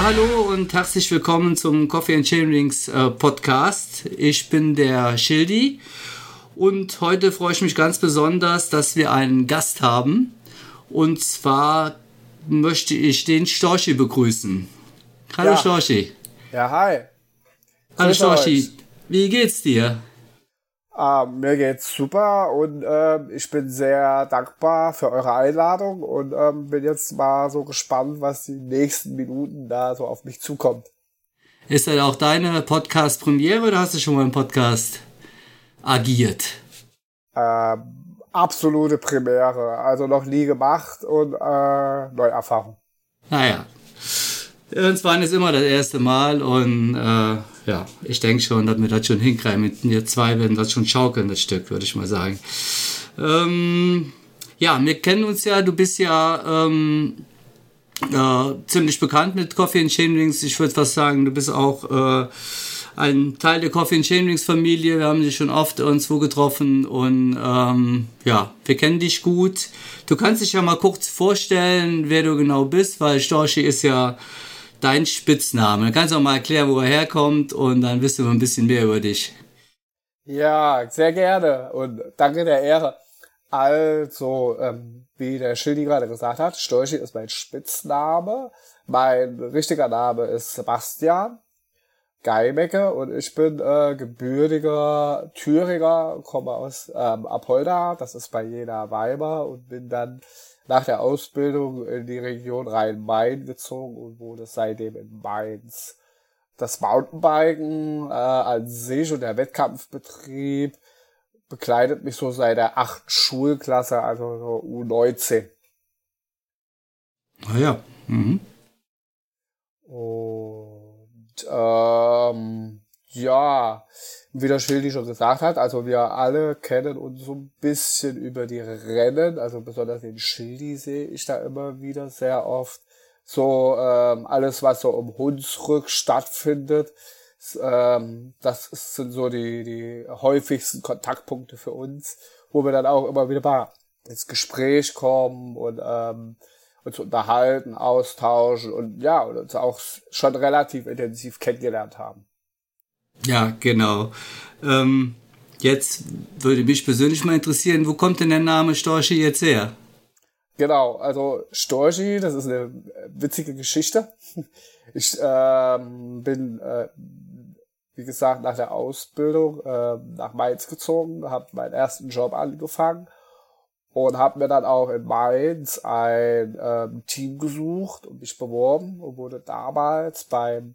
Ja, hallo und herzlich willkommen zum Coffee and Chainrings äh, Podcast. Ich bin der Schildi und heute freue ich mich ganz besonders, dass wir einen Gast haben. Und zwar möchte ich den Storchi begrüßen. Hallo Ja. Storchi. Ja, hi. Hallo Grüß Storchi. Wie geht's dir? Ah, mir geht's super und ähm, ich bin sehr dankbar für eure Einladung und ähm, bin jetzt mal so gespannt, was die nächsten Minuten da so auf mich zukommt. Ist das auch deine Podcast-Premiere oder hast du schon mal im Podcast agiert? Ähm, absolute Premiere, also noch nie gemacht und äh, Neuerfahrung. Naja. Irgendwann ist immer das erste Mal und äh, ja, ich denke schon, dass wir das schon hinkriegen. Mit mir zwei werden das schon schaukeln, das Stück, würde ich mal sagen. Ähm, ja, wir kennen uns ja, du bist ja ähm, äh, ziemlich bekannt mit Coffee and Chain Rings. Ich würde fast sagen, du bist auch äh, ein Teil der Coffee and Chain Rings Familie. Wir haben dich schon oft irgendwo getroffen und ähm, ja, wir kennen dich gut. Du kannst dich ja mal kurz vorstellen, wer du genau bist, weil Storchi ist ja dein Spitzname. Du kannst auch mal erklären, wo er herkommt und dann wissen wir ein bisschen mehr über dich. Ja, sehr gerne und danke der Ehre. Also, ähm, wie der Schildi gerade gesagt hat, Storchi ist mein Spitzname. Mein richtiger Name ist Sebastian Geimecke und ich bin äh, gebürtiger Thüringer, komme aus ähm, Apolda, das ist bei Jena Weimar und bin dann nach der Ausbildung in die Region Rhein-Main gezogen und wohne seitdem in Mainz. Das Mountainbiken äh, an sich und der Wettkampfbetrieb begleitet mich so seit der achten Schulklasse, also so U19. Ah ja. Mhm. Und ähm, ja, wie der Schildi schon gesagt hat, also wir alle kennen uns so ein bisschen über die Rennen, also besonders den Schildi sehe ich da immer wieder sehr oft. So ähm, alles, was so um Hunsrück stattfindet, ähm, das sind so die, die häufigsten Kontaktpunkte für uns, wo wir dann auch immer wieder mal ins Gespräch kommen und ähm, uns unterhalten, austauschen und ja, und uns auch schon relativ intensiv kennengelernt haben. Ja, genau. Ähm, jetzt würde mich persönlich mal interessieren, wo kommt denn der Name Storchi jetzt her? Genau, also Storchi, das ist eine witzige Geschichte. Ich ähm, bin, äh, wie gesagt, nach der Ausbildung äh, nach Mainz gezogen, habe meinen ersten Job angefangen und habe mir dann auch in Mainz ein ähm, Team gesucht und mich beworben und wurde damals beim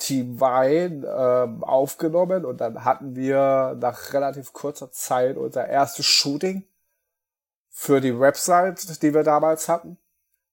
Team Wein ähm, aufgenommen und dann hatten wir nach relativ kurzer Zeit unser erstes Shooting für die Website, die wir damals hatten.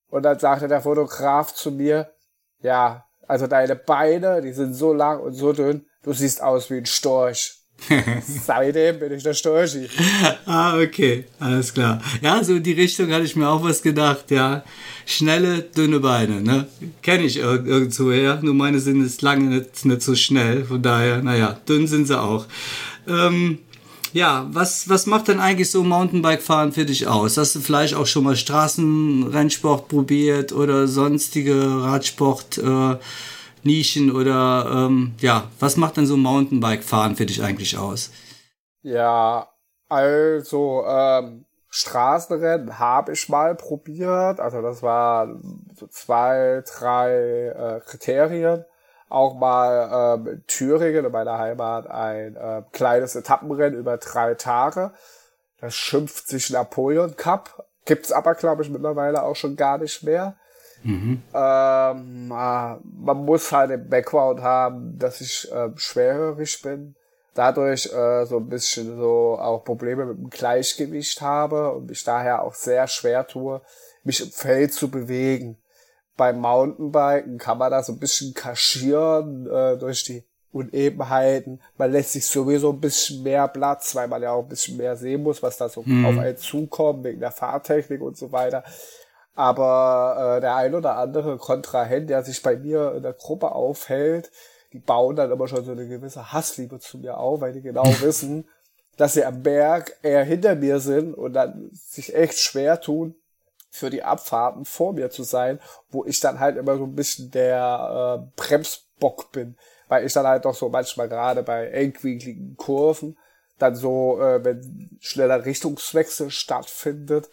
Und dann sagte der Fotograf zu mir, ja, also deine Beine, die sind so lang und so dünn, du siehst aus wie ein Storch. Seitdem bin ich der Storchi. ah, okay, alles klar. Ja, so in die Richtung hatte ich mir auch was gedacht, ja. Schnelle, dünne Beine, ne? Kenne ich ir irgendwo her, nur meine sind jetzt lange nicht, nicht so schnell, von daher, naja, dünn sind sie auch. Ähm, ja, was, was macht denn eigentlich so Mountainbike-Fahren für dich aus? Hast du vielleicht auch schon mal Straßenrennsport probiert oder sonstige Radsport, äh, Nischen oder ähm, ja, was macht denn so Mountainbike-Fahren für dich eigentlich aus? Ja, also ähm, Straßenrennen habe ich mal probiert. Also das war so zwei, drei äh, Kriterien. Auch mal ähm, in Thüringen, in meiner Heimat, ein äh, kleines Etappenrennen über drei Tage. Das schimpft sich Napoleon Cup. Gibt's aber, glaube ich, mittlerweile auch schon gar nicht mehr. Ähm, äh, man muss halt den Background haben, dass ich äh, schwerhörig bin. Dadurch äh, so ein bisschen so auch Probleme mit dem Gleichgewicht habe und mich daher auch sehr schwer tue, mich im Feld zu bewegen. Beim Mountainbiken kann man da so ein bisschen kaschieren äh, durch die Unebenheiten. Man lässt sich sowieso ein bisschen mehr Platz, weil man ja auch ein bisschen mehr sehen muss, was da so auf einen zukommt, wegen der Fahrtechnik und so weiter. Aber äh, der ein oder andere Kontrahent, der sich bei mir in der Gruppe aufhält, die bauen dann immer schon so eine gewisse Hassliebe zu mir auf, weil die genau wissen, dass sie am Berg eher hinter mir sind und dann sich echt schwer tun, für die Abfahrten vor mir zu sein, wo ich dann halt immer so ein bisschen der äh, Bremsbock bin, weil ich dann halt doch so manchmal gerade bei engwinkligen Kurven dann so, äh, wenn schneller Richtungswechsel stattfindet,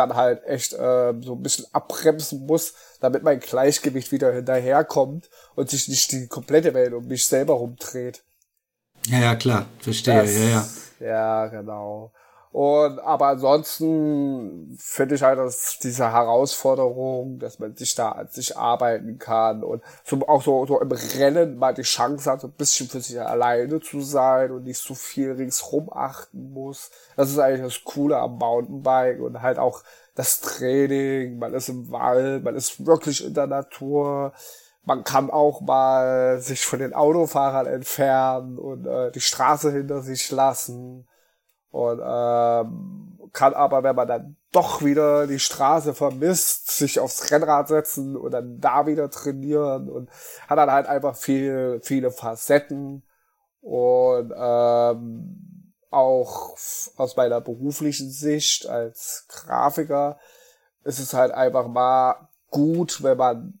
dann halt echt äh, so ein bisschen abbremsen muss, damit mein Gleichgewicht wieder hinterherkommt und sich nicht die komplette Welt um mich selber rumdreht. Ja, ja, klar, verstehe, das, ja, ja. Ja, genau. Und aber ansonsten finde ich halt, dass diese Herausforderung, dass man sich da an sich arbeiten kann und so, auch so, so im Rennen mal die Chance hat, so ein bisschen für sich alleine zu sein und nicht so viel ringsrum achten muss. Das ist eigentlich das Coole am Mountainbike und halt auch das Training, man ist im Wald, man ist wirklich in der Natur. Man kann auch mal sich von den Autofahrern entfernen und äh, die Straße hinter sich lassen und ähm, kann aber, wenn man dann doch wieder die Straße vermisst, sich aufs Rennrad setzen und dann da wieder trainieren und hat dann halt einfach viel, viele Facetten. Und ähm, auch aus meiner beruflichen Sicht als Grafiker ist es halt einfach mal gut, wenn man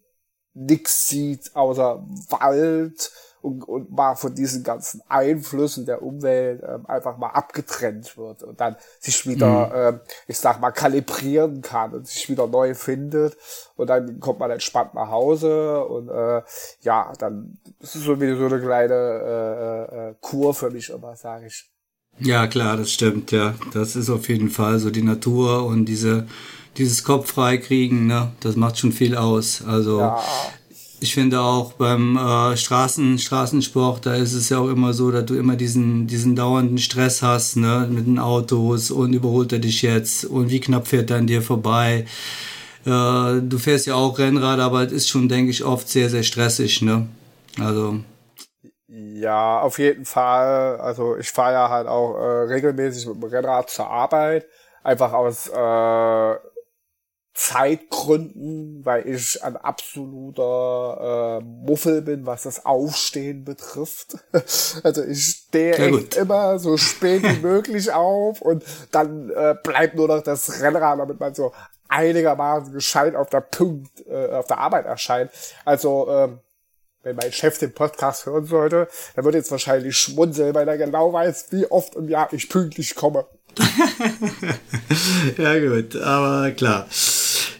nix sieht außer Wald und, und mal von diesen ganzen Einflüssen der Umwelt ähm, einfach mal abgetrennt wird und dann sich wieder, mhm. ähm, ich sag mal, kalibrieren kann und sich wieder neu findet und dann kommt man entspannt nach Hause und äh, ja, dann ist es so wie so eine kleine äh, äh, Kur für mich immer, sage ich. Ja, klar, das stimmt, ja. Das ist auf jeden Fall so die Natur und diese dieses Kopf freikriegen, ne, das macht schon viel aus. Also ja ich finde auch beim äh, Straßen, Straßensport, da ist es ja auch immer so, dass du immer diesen, diesen dauernden Stress hast, ne, mit den Autos und überholt er dich jetzt und wie knapp fährt er an dir vorbei. Äh, du fährst ja auch Rennrad, aber es ist schon, denke ich, oft sehr, sehr stressig, ne? Also. Ja, auf jeden Fall. Also ich fahre ja halt auch äh, regelmäßig mit dem Rennrad zur Arbeit. Einfach aus äh, Zeitgründen, weil ich ein absoluter äh, Muffel bin, was das Aufstehen betrifft. also ich stehe echt immer so spät wie möglich auf und dann äh, bleibt nur noch das Rennrad, damit man so einigermaßen gescheit auf der Punkt, äh, auf der Arbeit erscheint. Also ähm, wenn mein Chef den Podcast hören sollte, dann würde jetzt wahrscheinlich schmunzeln, weil er genau weiß, wie oft im Jahr ich pünktlich komme. ja gut, aber klar.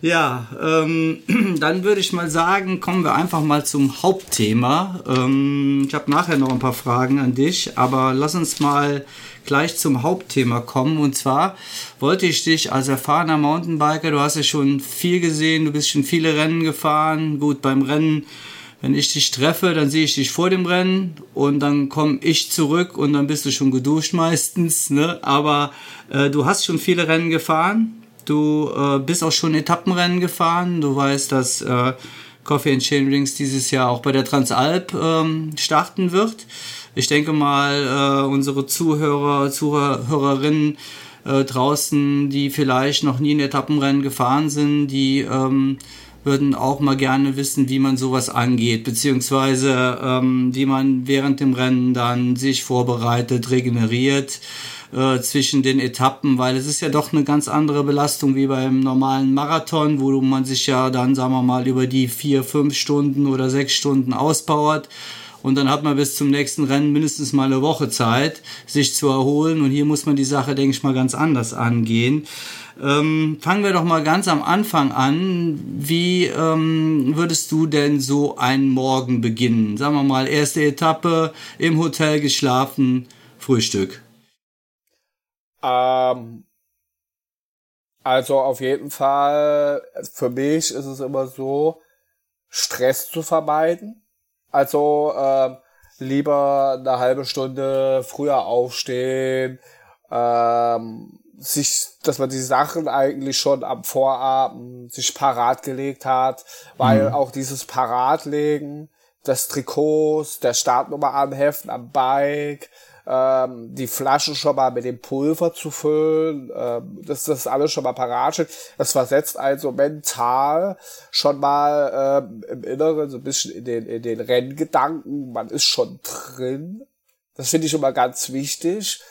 Ja, ähm, dann würde ich mal sagen, kommen wir einfach mal zum Hauptthema. Ähm, ich habe nachher noch ein paar Fragen an dich, aber lass uns mal gleich zum Hauptthema kommen. Und zwar wollte ich dich als erfahrener Mountainbiker, du hast ja schon viel gesehen, du bist schon viele Rennen gefahren. Gut, beim Rennen, wenn ich dich treffe, dann sehe ich dich vor dem Rennen und dann komme ich zurück und dann bist du schon geduscht meistens. Ne? Aber äh, du hast schon viele Rennen gefahren Du äh, bist auch schon Etappenrennen gefahren. Du weißt, dass äh, Coffee and Chain Rings dieses Jahr auch bei der Transalp ähm, starten wird. Ich denke mal, äh, unsere Zuhörer, Zuhörerinnen äh, draußen, die vielleicht noch nie ein Etappenrennen gefahren sind, die ähm, würden auch mal gerne wissen, wie man sowas angeht, beziehungsweise ähm, wie man während dem Rennen dann sich vorbereitet, regeneriert äh, zwischen den Etappen, weil es ist ja doch eine ganz andere Belastung wie beim normalen Marathon, wo man sich ja dann, sagen wir mal, über die vier, fünf Stunden oder sechs Stunden auspowert. Und dann hat man bis zum nächsten Rennen mindestens mal eine Woche Zeit, sich zu erholen. Und hier muss man die Sache, denke ich mal, ganz anders angehen. Ähm, fangen wir doch mal ganz am Anfang an. Wie ähm, würdest du denn so einen Morgen beginnen? Sagen wir mal, erste Etappe, im Hotel geschlafen, Frühstück. Ähm, also auf jeden Fall, für mich ist es immer so, Stress zu vermeiden. Also äh, lieber eine halbe Stunde früher aufstehen, ähm, sich, dass man die Sachen eigentlich schon am Vorabend sich parat gelegt hat, weil mhm. auch dieses Paratlegen des Trikots, der Startnummer anheften am Bike, ähm, die Flaschen schon mal mit dem Pulver zu füllen, ähm, dass das alles schon mal parat steht. Das versetzt also mental schon mal ähm, im Inneren so ein bisschen in den, in den Renngedanken. Man ist schon drin. Das finde ich immer ganz wichtig.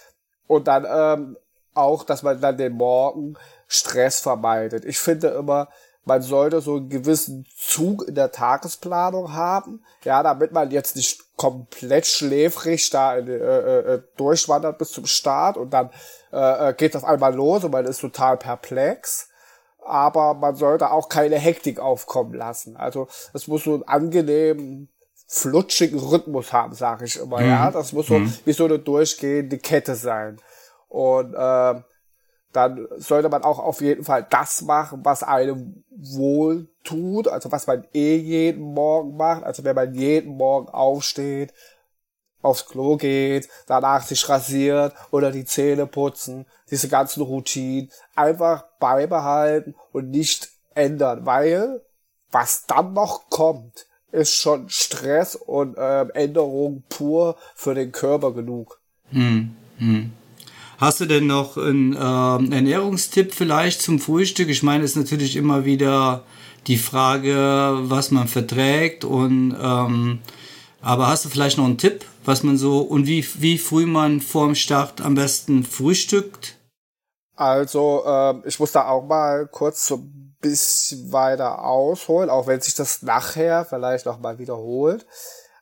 Und dann ähm, auch, dass man dann den Morgen Stress vermeidet. Ich finde immer, man sollte so einen gewissen Zug in der Tagesplanung haben, ja, damit man jetzt nicht komplett schläfrig da in, äh, äh, durchwandert bis zum Start und dann äh, äh, geht auf einmal los und man ist total perplex. Aber man sollte auch keine Hektik aufkommen lassen. Also es muss so einen angenehmen, flutschigen Rhythmus haben, sage ich immer. Mhm. Ja, das muss so mhm. wie so eine durchgehende Kette sein. Und äh, dann sollte man auch auf jeden Fall das machen, was einem wohl tut, also was man eh jeden Morgen macht, also wenn man jeden Morgen aufsteht, aufs Klo geht, danach sich rasiert oder die Zähne putzen, diese ganzen Routinen einfach beibehalten und nicht ändern, weil was dann noch kommt, ist schon Stress und äh, Änderung pur für den Körper genug. Hm, hm. Hast du denn noch einen äh, Ernährungstipp vielleicht zum Frühstück? Ich meine, es ist natürlich immer wieder die Frage, was man verträgt und ähm, aber hast du vielleicht noch einen Tipp, was man so und wie, wie früh man vorm Start am besten frühstückt? Also, äh, ich muss da auch mal kurz so ein bisschen weiter ausholen, auch wenn sich das nachher vielleicht noch mal wiederholt.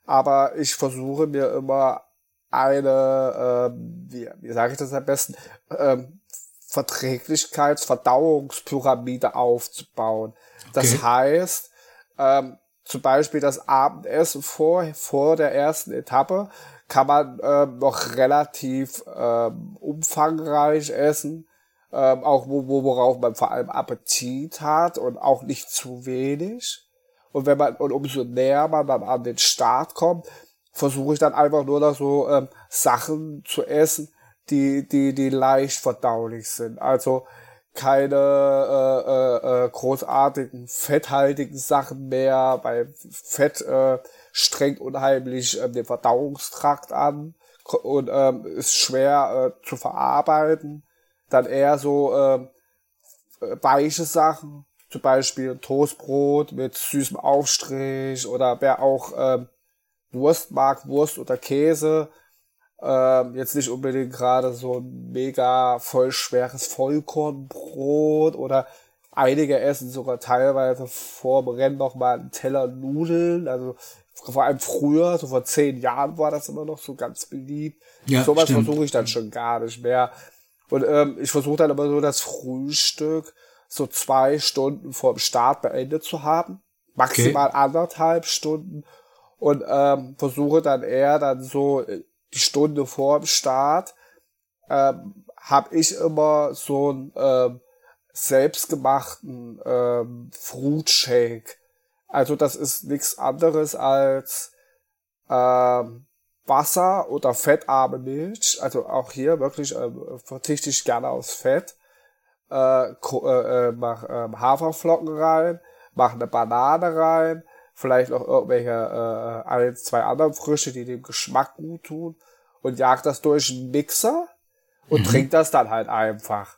Aber ich versuche mir immer eine, äh, wie, wie sage ich das am besten, ähm, Verträglichkeits-, Verdauungspyramide aufzubauen. Das okay. heißt, ähm, zum Beispiel das Abendessen vor, vor der ersten Etappe kann man ähm, noch relativ ähm, umfangreich essen, ähm, auch wo, wo, worauf man vor allem Appetit hat und auch nicht zu wenig. Und wenn man und umso näher man dann an den Start kommt, versuche ich dann einfach nur noch so ähm, Sachen zu essen, die, die, die leicht verdaulich sind. Also keine äh, äh, äh, großartigen fetthaltigen Sachen mehr, weil Fett äh, strengt unheimlich äh, den Verdauungstrakt an und ähm, ist schwer äh, zu verarbeiten. Dann eher so äh, weiche Sachen, zum Beispiel Toastbrot mit süßem Aufstrich oder wer auch äh, Wurst mag, Wurst oder Käse. Ähm, jetzt nicht unbedingt gerade so ein mega voll schweres Vollkornbrot oder einige essen sogar teilweise vor dem Rennen noch mal einen Teller Nudeln. Also vor allem früher, so vor zehn Jahren war das immer noch so ganz beliebt. Ja, Sowas versuche ich dann schon gar nicht mehr. Und ähm, ich versuche dann immer so das Frühstück so zwei Stunden vor dem Start beendet zu haben. Maximal okay. anderthalb Stunden und ähm, versuche dann eher dann so äh, die Stunde vor dem Start ähm, habe ich immer so einen ähm, selbstgemachten ähm, Fruit Shake. Also das ist nichts anderes als ähm, Wasser oder fettarme Milch. Also auch hier wirklich ähm, verzichte ich gerne aufs Fett. Äh, äh, mach äh, Haferflocken rein, mach eine Banane rein, vielleicht noch irgendwelche äh, ein, zwei andere Früchte, die dem Geschmack gut tun und jagt das durch einen Mixer und mhm. trinkt das dann halt einfach.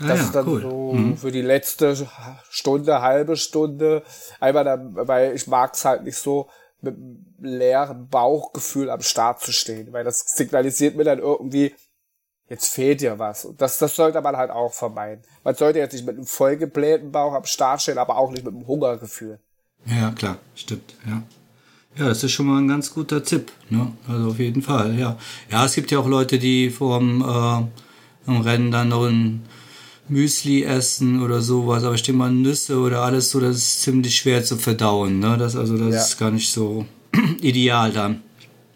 Ah, das ja, ist dann cool. so mhm. für die letzte Stunde, halbe Stunde. Einmal dann, weil ich mag es halt nicht so, mit einem leeren Bauchgefühl am Start zu stehen, weil das signalisiert mir dann irgendwie, jetzt fehlt dir was. Und das, das sollte man halt auch vermeiden. Man sollte jetzt nicht mit einem vollgeblähten Bauch am Start stehen, aber auch nicht mit einem Hungergefühl. Ja, klar, stimmt, ja. Ja, das ist schon mal ein ganz guter Tipp, ne? Also auf jeden Fall, ja. Ja, es gibt ja auch Leute, die vorm äh, im Rennen dann noch ein Müsli essen oder sowas, aber ich denke mal Nüsse oder alles so, das ist ziemlich schwer zu verdauen, ne? Das also das ja. ist gar nicht so ideal dann.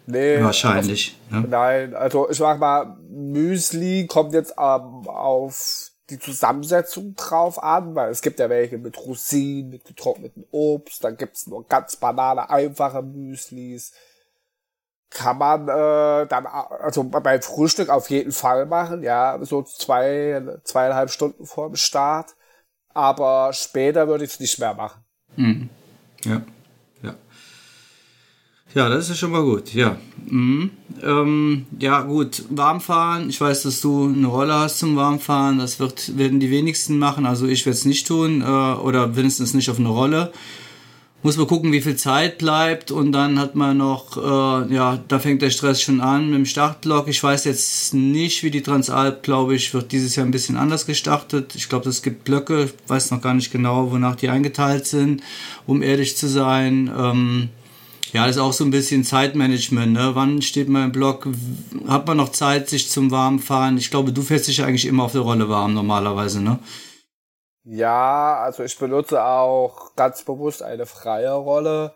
Nee, wahrscheinlich. Also, ne? Nein, also ich sag mal, Müsli kommt jetzt ähm, auf die Zusammensetzung drauf an, weil es gibt ja welche mit Rosinen, mit getrocknetem Obst, dann gibt's nur ganz banale, einfache Müslis. Kann man äh, dann, also beim Frühstück auf jeden Fall machen, ja, so zwei, zweieinhalb Stunden vor dem Start. Aber später würde ich es nicht mehr machen. Mhm. Ja. Ja, das ist schon mal gut, ja. Mhm. Ähm, ja, gut, Warmfahren. Ich weiß, dass du eine Rolle hast zum Warmfahren. Das wird, werden die wenigsten machen. Also ich werde es nicht tun äh, oder wenigstens nicht auf eine Rolle. muss man gucken, wie viel Zeit bleibt und dann hat man noch, äh, ja, da fängt der Stress schon an mit dem Startblock. Ich weiß jetzt nicht, wie die Transalp, glaube ich, wird dieses Jahr ein bisschen anders gestartet. Ich glaube, es gibt Blöcke, ich weiß noch gar nicht genau, wonach die eingeteilt sind, um ehrlich zu sein. Ähm, ja, das ist auch so ein bisschen Zeitmanagement. Ne? Wann steht man im Block? Hat man noch Zeit, sich zum Warmfahren? Ich glaube, du fährst dich eigentlich immer auf der Rolle warm normalerweise, ne? Ja, also ich benutze auch ganz bewusst eine freie Rolle,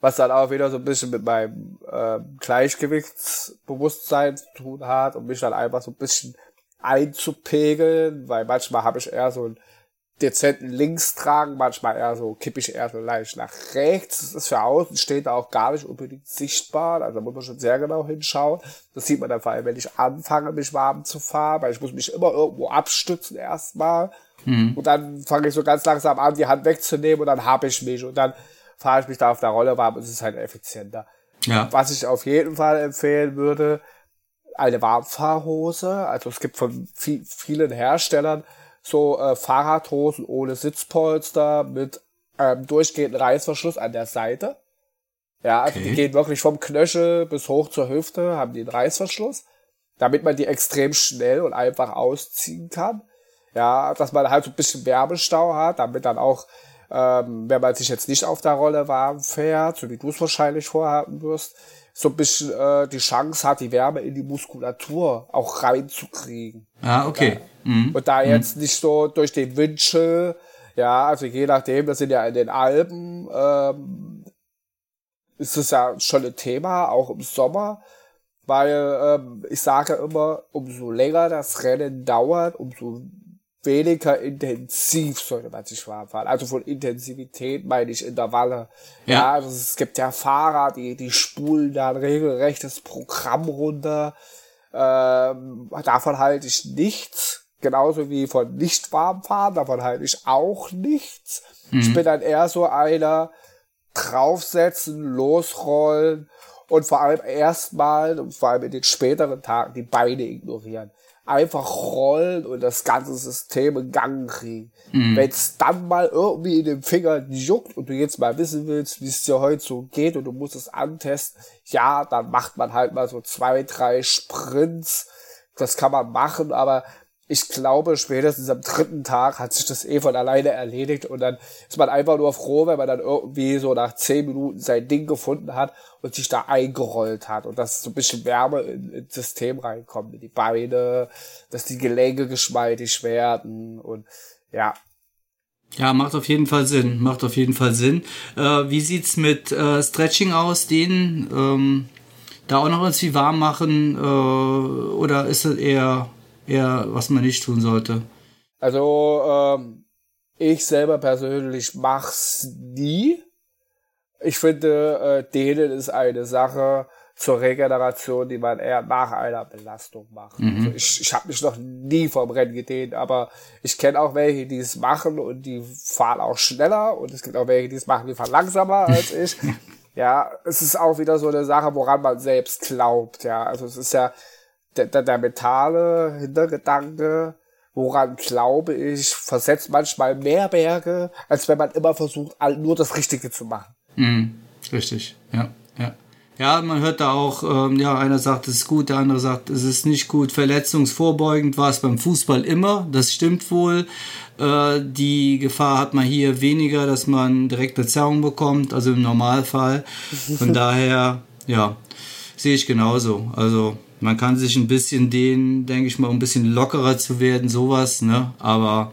was dann auch wieder so ein bisschen mit meinem äh, Gleichgewichtsbewusstsein zu tun hat, um mich dann einfach so ein bisschen einzupegeln, weil manchmal habe ich eher so ein dezenten links tragen, manchmal eher so kippe ich eher so leicht nach rechts. Das ist für außen steht auch gar nicht unbedingt sichtbar. Also da muss man schon sehr genau hinschauen. Das sieht man dann vor allem, wenn ich anfange, mich warm zu fahren, weil ich muss mich immer irgendwo abstützen erstmal. Mhm. Und dann fange ich so ganz langsam an, die Hand wegzunehmen und dann habe ich mich und dann fahre ich mich da auf der Rolle warm und es ist halt effizienter. Ja. Was ich auf jeden Fall empfehlen würde, eine Warmfahrhose. Also es gibt von vielen Herstellern so äh, Fahrradhosen ohne Sitzpolster mit ähm, durchgehenden Reißverschluss an der Seite. Ja, also okay. die gehen wirklich vom Knöchel bis hoch zur Hüfte, haben die einen Reißverschluss, damit man die extrem schnell und einfach ausziehen kann. Ja, dass man halt so ein bisschen Wärmestau hat, damit dann auch, ähm, wenn man sich jetzt nicht auf der Rolle warm fährt, so wie du es wahrscheinlich vorhaben wirst, so ein bisschen äh, die Chance hat, die Wärme in die Muskulatur auch reinzukriegen. Ah, okay. Ja. Mhm. Und da jetzt mhm. nicht so durch den Windchill, ja, also je nachdem, das sind ja in den Alpen, ähm, ist es ja schon ein Thema, auch im Sommer, weil ähm, ich sage immer, umso länger das Rennen dauert, umso weniger intensiv sollte man sich warm fahren. Also von Intensivität meine ich Intervalle. Ja, ja also es gibt ja Fahrer, die, die spulen da ein regelrechtes Programm runter. Ähm, davon halte ich nichts. Genauso wie von nicht warm fahren, davon halte ich auch nichts. Mhm. Ich bin dann eher so einer, draufsetzen, losrollen und vor allem erstmal und vor allem in den späteren Tagen die Beine ignorieren einfach rollen und das ganze System in Gang kriegen. Mhm. Wenn es dann mal irgendwie in den Fingern juckt und du jetzt mal wissen willst, wie es dir heute so geht und du musst es antesten, ja, dann macht man halt mal so zwei, drei Sprints. Das kann man machen, aber ich glaube, spätestens am dritten Tag hat sich das eh von alleine erledigt und dann ist man einfach nur froh, wenn man dann irgendwie so nach zehn Minuten sein Ding gefunden hat und sich da eingerollt hat und dass so ein bisschen Wärme ins System reinkommt, in die Beine, dass die Gelenke geschmeidig werden und ja. Ja, macht auf jeden Fall Sinn, macht auf jeden Fall Sinn. Äh, wie sieht's mit äh, Stretching aus, den ähm, da auch noch irgendwie warm machen äh, oder ist es eher eher, was man nicht tun sollte? Also, ähm, ich selber persönlich mach's nie. Ich finde, äh, denen ist eine Sache zur Regeneration, die man eher nach einer Belastung macht. Mhm. Also ich ich habe mich noch nie vom Rennen gedehnt, aber ich kenne auch welche, die es machen und die fahren auch schneller und es gibt auch welche, die es machen, die fahren langsamer als ich. ja, es ist auch wieder so eine Sache, woran man selbst glaubt. Ja, also es ist ja, der, der, der mentale Hintergedanke, woran glaube ich, versetzt manchmal mehr Berge, als wenn man immer versucht, nur das Richtige zu machen. Mhm, richtig, ja, ja. Ja, man hört da auch, ähm, ja, einer sagt, es ist gut, der andere sagt, es ist nicht gut. Verletzungsvorbeugend war es beim Fußball immer, das stimmt wohl. Äh, die Gefahr hat man hier weniger, dass man direkt eine Zerrung bekommt, also im Normalfall. Von daher, ja, sehe ich genauso. Also man kann sich ein bisschen dehnen, denke ich mal, um ein bisschen lockerer zu werden, sowas, ne? Aber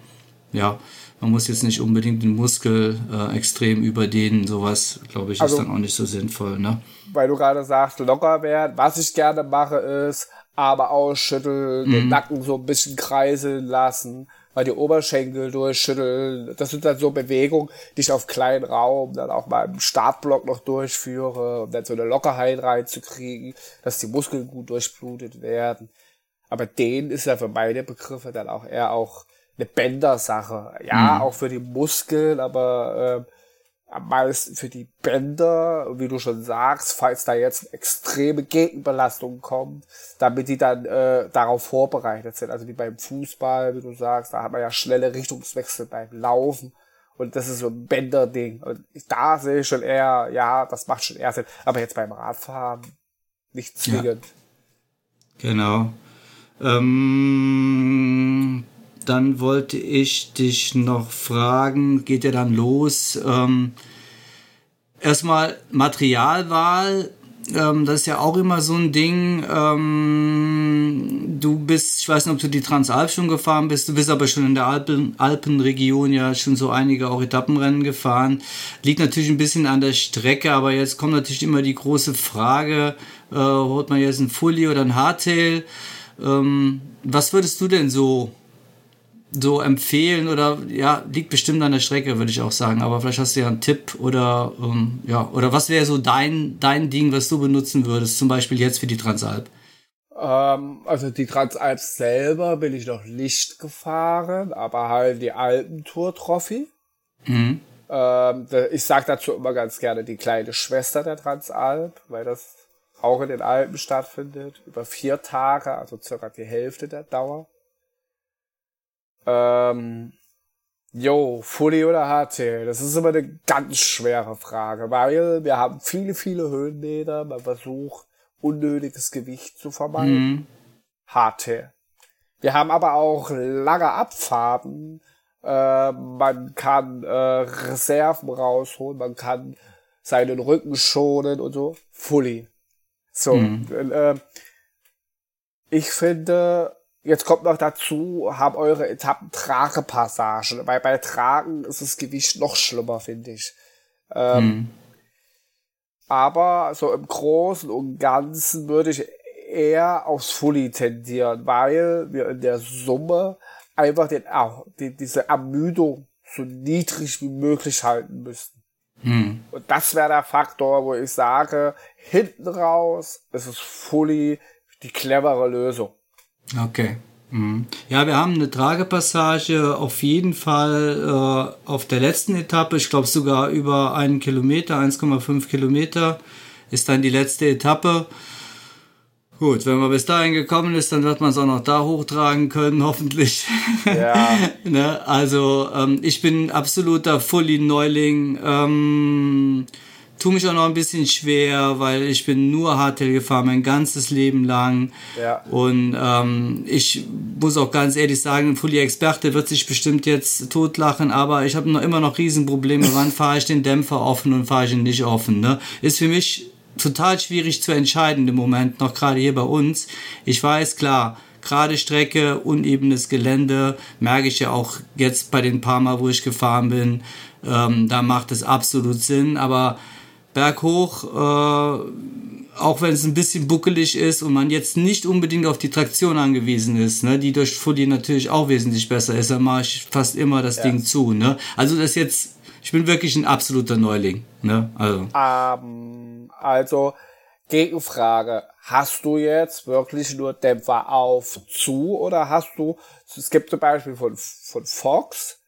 ja, man muss jetzt nicht unbedingt den Muskel äh, extrem überdehnen, sowas, glaube ich, also, ist dann auch nicht so sinnvoll, ne? Weil du gerade sagst, locker werden. Was ich gerne mache, ist aber ausschütteln, mhm. den Nacken so ein bisschen kreiseln lassen mal die Oberschenkel durchschütteln. Das sind dann so Bewegungen, die ich auf kleinen Raum dann auch mal im Startblock noch durchführe, um dann so eine Lockerheit reinzukriegen, dass die Muskeln gut durchblutet werden. Aber den ist ja für meine Begriffe dann auch eher auch eine Bändersache. Ja, mhm. auch für die Muskeln, aber äh, am meisten für die Bänder, wie du schon sagst, falls da jetzt extreme Gegenbelastung kommt, damit die dann äh, darauf vorbereitet sind. Also wie beim Fußball, wie du sagst, da hat man ja schnelle Richtungswechsel beim Laufen Und das ist so ein Bänder-Ding. Und da sehe ich schon eher, ja, das macht schon eher Sinn. Aber jetzt beim Radfahren nicht zwingend. Ja. Genau. Ähm, dann wollte ich dich noch fragen, geht ja dann los. Ähm, erstmal Materialwahl ähm, das ist ja auch immer so ein Ding. Ähm, du bist, ich weiß nicht, ob du die Transalp schon gefahren bist, du bist aber schon in der Alpen, Alpenregion ja schon so einige auch Etappenrennen gefahren. Liegt natürlich ein bisschen an der Strecke, aber jetzt kommt natürlich immer die große Frage, äh, holt man jetzt ein Fully oder ein Hardtail? Ähm, was würdest du denn so so empfehlen oder ja, liegt bestimmt an der Strecke, würde ich auch sagen. Aber vielleicht hast du ja einen Tipp oder ähm, ja, oder was wäre so dein, dein Ding, was du benutzen würdest, zum Beispiel jetzt für die Transalp? Ähm, also die Transalp selber bin ich noch nicht gefahren, aber halt die Alpentour Trophy. Mhm. Ähm, ich sag dazu immer ganz gerne die kleine Schwester der Transalp, weil das auch in den Alpen stattfindet, über vier Tage, also circa die Hälfte der Dauer. Ähm, Jo, Fully oder HT? Das ist immer eine ganz schwere Frage, weil wir haben viele, viele Höhenmeter. Man versucht, unnötiges Gewicht zu vermeiden. Mhm. HT. Wir haben aber auch lange Abfahrten. Äh, man kann äh, Reserven rausholen, man kann seinen Rücken schonen und so. Fully. So. Mhm. Äh, ich finde, Jetzt kommt noch dazu, haben eure Etappen Tragepassagen. Weil bei Tragen ist das Gewicht noch schlimmer, finde ich. Ähm, hm. Aber so im Großen und Ganzen würde ich eher aufs Fully tendieren, weil wir in der Summe einfach den, die, diese Ermüdung so niedrig wie möglich halten müssten. Hm. Und das wäre der Faktor, wo ich sage, hinten raus ist es Fully die clevere Lösung. Okay. Mhm. Ja, wir haben eine Tragepassage auf jeden Fall äh, auf der letzten Etappe, ich glaube sogar über einen Kilometer, 1,5 Kilometer ist dann die letzte Etappe. Gut, wenn man bis dahin gekommen ist, dann wird man es auch noch da hochtragen können, hoffentlich. Ja. ne? Also ähm, ich bin absoluter Fully Neuling. Ähm, tue mich auch noch ein bisschen schwer, weil ich bin nur Hardtail gefahren mein ganzes Leben lang. Ja. Und ähm, ich muss auch ganz ehrlich sagen, ein Fully Experte wird sich bestimmt jetzt totlachen, aber ich habe noch immer noch Riesenprobleme. Wann fahre ich den Dämpfer offen und fahre ich ihn nicht offen? Ne? Ist für mich total schwierig zu entscheiden im Moment, noch gerade hier bei uns. Ich weiß, klar, gerade Strecke, unebenes Gelände, merke ich ja auch jetzt bei den paar Mal, wo ich gefahren bin. Ähm, da macht es absolut Sinn, aber berghoch, äh, auch wenn es ein bisschen buckelig ist und man jetzt nicht unbedingt auf die Traktion angewiesen ist, ne, die durch Fully natürlich auch wesentlich besser ist, dann mache ich fast immer das ja. Ding zu. Ne? Also das jetzt, ich bin wirklich ein absoluter Neuling. Ne? Also. Ähm, also Gegenfrage, hast du jetzt wirklich nur Dämpfer auf zu oder hast du, es gibt zum Beispiel von, von Fox,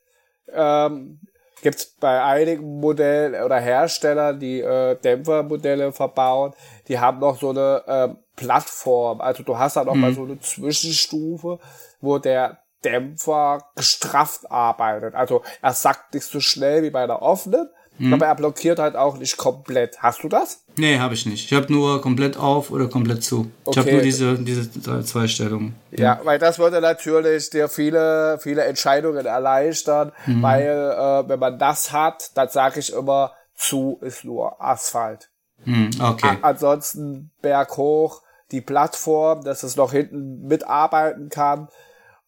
ähm, gibt es bei einigen Modellen oder Herstellern, die äh, Dämpfermodelle verbauen, die haben noch so eine äh, Plattform. Also du hast da noch mhm. mal so eine Zwischenstufe, wo der Dämpfer gestrafft arbeitet. Also er sackt nicht so schnell wie bei der offenen, Mhm. Aber er blockiert halt auch nicht komplett. Hast du das? Nee, habe ich nicht. Ich habe nur komplett auf oder komplett zu. Okay. Ich habe nur diese, diese zwei Stellungen. Ja. ja. weil das würde natürlich dir viele, viele Entscheidungen erleichtern, mhm. weil äh, wenn man das hat, dann sage ich immer, zu ist nur Asphalt. Mhm, okay. A ansonsten berghoch die Plattform, dass es noch hinten mitarbeiten kann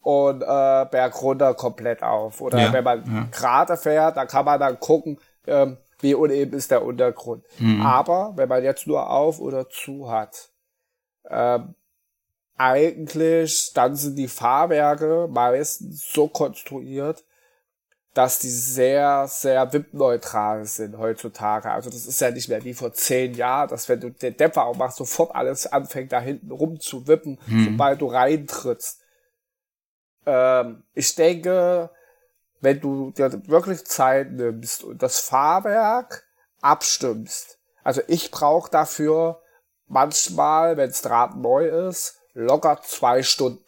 und äh, berg runter komplett auf. Oder ja, wenn man ja. gerade fährt, dann kann man dann gucken, ähm, wie uneben ist der Untergrund. Mhm. Aber wenn man jetzt nur auf oder zu hat, ähm, eigentlich dann sind die Fahrwerke meistens so konstruiert, dass die sehr, sehr WIP-neutral sind heutzutage. Also das ist ja nicht mehr wie vor zehn Jahren, dass wenn du den Dämpfer auch machst, sofort alles anfängt da hinten rum zu wippen, mhm. sobald du reintrittst. Ähm, ich denke, wenn du dir wirklich Zeit nimmst und das Fahrwerk abstimmst. Also ich brauche dafür manchmal, wenn das Draht neu ist, locker zwei Stunden.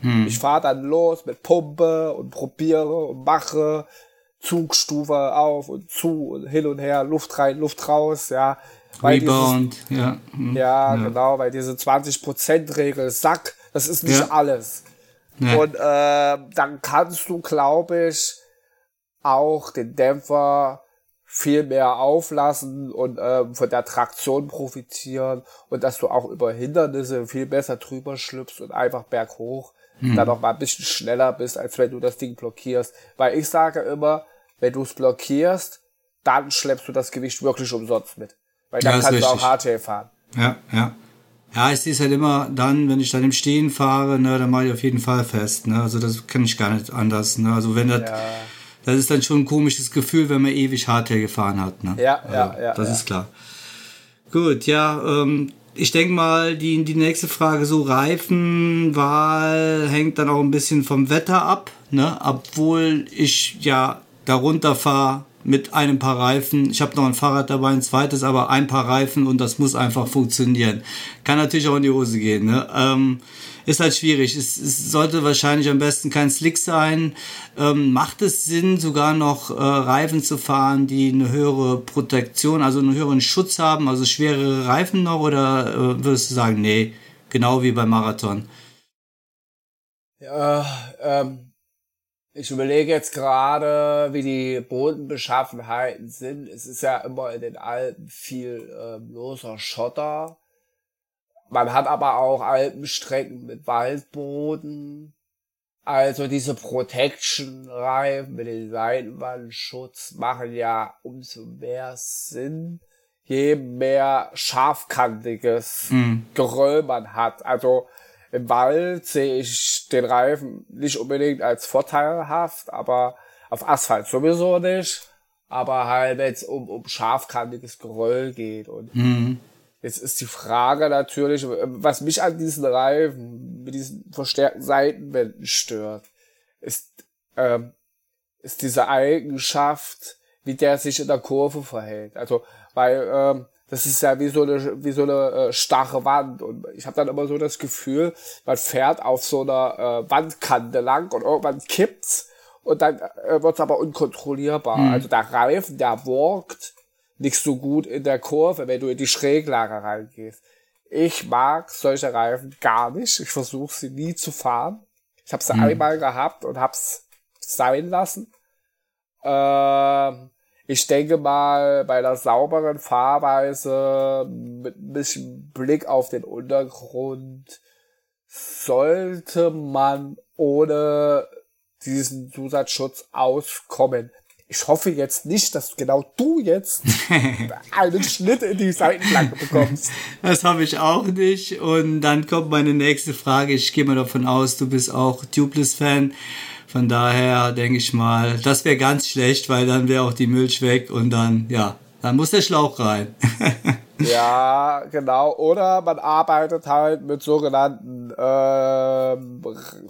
Hm. Ich fahre dann los mit Pumpe und probiere und mache. Zugstufe auf und zu und hin und her, Luft rein, Luft raus, ja. Weil Rebound, dieses, ja. Mhm. ja. Ja, genau, weil diese 20%-Regel, Sack, das ist nicht ja. alles. Ja. Und äh, dann kannst du, glaube ich, auch den Dämpfer viel mehr auflassen und äh, von der Traktion profitieren und dass du auch über Hindernisse viel besser drüber schlüpfst und einfach berghoch hm. dann noch mal ein bisschen schneller bist, als wenn du das Ding blockierst. Weil ich sage immer, wenn du es blockierst, dann schleppst du das Gewicht wirklich umsonst mit. Weil dann ja, kannst du auch HT fahren. Ja, ja. Ja, es ist halt immer dann, wenn ich dann im Stehen fahre, ne, dann mache ich auf jeden Fall fest. Ne? Also das kann ich gar nicht anders. Ne? Also wenn das, ja. das ist dann schon ein komisches Gefühl, wenn man ewig Hardtail gefahren hat. Ne? Ja, also, ja, ja. Das ja. ist klar. Gut, ja, ähm, ich denke mal, die, die nächste Frage, so Reifenwahl hängt dann auch ein bisschen vom Wetter ab, ne? Obwohl ich ja darunter fahre mit einem Paar Reifen. Ich habe noch ein Fahrrad dabei, ein zweites, aber ein Paar Reifen und das muss einfach funktionieren. Kann natürlich auch in die Hose gehen. Ne? Ähm, ist halt schwierig. Es, es, sollte wahrscheinlich am besten kein Slick sein. Ähm, macht es Sinn, sogar noch äh, Reifen zu fahren, die eine höhere Protektion, also einen höheren Schutz haben, also schwerere Reifen noch? Oder äh, würdest du sagen, nee, genau wie beim Marathon? Ja, ähm, ich überlege jetzt gerade, wie die Bodenbeschaffenheiten sind. Es ist ja immer in den Alpen viel ähm, loser Schotter. Man hat aber auch Alpenstrecken mit Waldboden. Also diese Protection-Reifen mit dem Seitenwandschutz machen ja umso mehr Sinn, je mehr scharfkantiges mhm. Geröll man hat. Also im Wald sehe ich den Reifen nicht unbedingt als vorteilhaft, aber auf Asphalt sowieso nicht. Aber halt, wenn es um, um scharfkantiges Geröll geht. Und mhm. jetzt ist die Frage natürlich, was mich an diesen Reifen mit diesen verstärkten Seitenwänden stört, ist, ähm, ist diese Eigenschaft, wie der sich in der Kurve verhält. Also, weil ähm, das ist ja wie so eine, wie so eine äh, starre Wand. Und ich habe dann immer so das Gefühl, man fährt auf so einer äh, Wandkante lang und irgendwann kippt's und dann äh, wird's aber unkontrollierbar. Mhm. Also der Reifen, der walkt nicht so gut in der Kurve, wenn du in die Schräglage reingehst. Ich mag solche Reifen gar nicht. Ich versuche sie nie zu fahren. Ich habe sie mhm. einmal gehabt und hab's sein lassen. Ähm, ich denke mal, bei der sauberen Fahrweise mit ein bisschen Blick auf den Untergrund sollte man ohne diesen Zusatzschutz auskommen. Ich hoffe jetzt nicht, dass genau du jetzt einen Schnitt in die Seitenflanke bekommst. Das habe ich auch nicht. Und dann kommt meine nächste Frage. Ich gehe mal davon aus, du bist auch Tubeless-Fan. Von daher denke ich mal, das wäre ganz schlecht, weil dann wäre auch die Milch weg und dann, ja, dann muss der Schlauch rein. ja, genau. Oder man arbeitet halt mit sogenannten äh,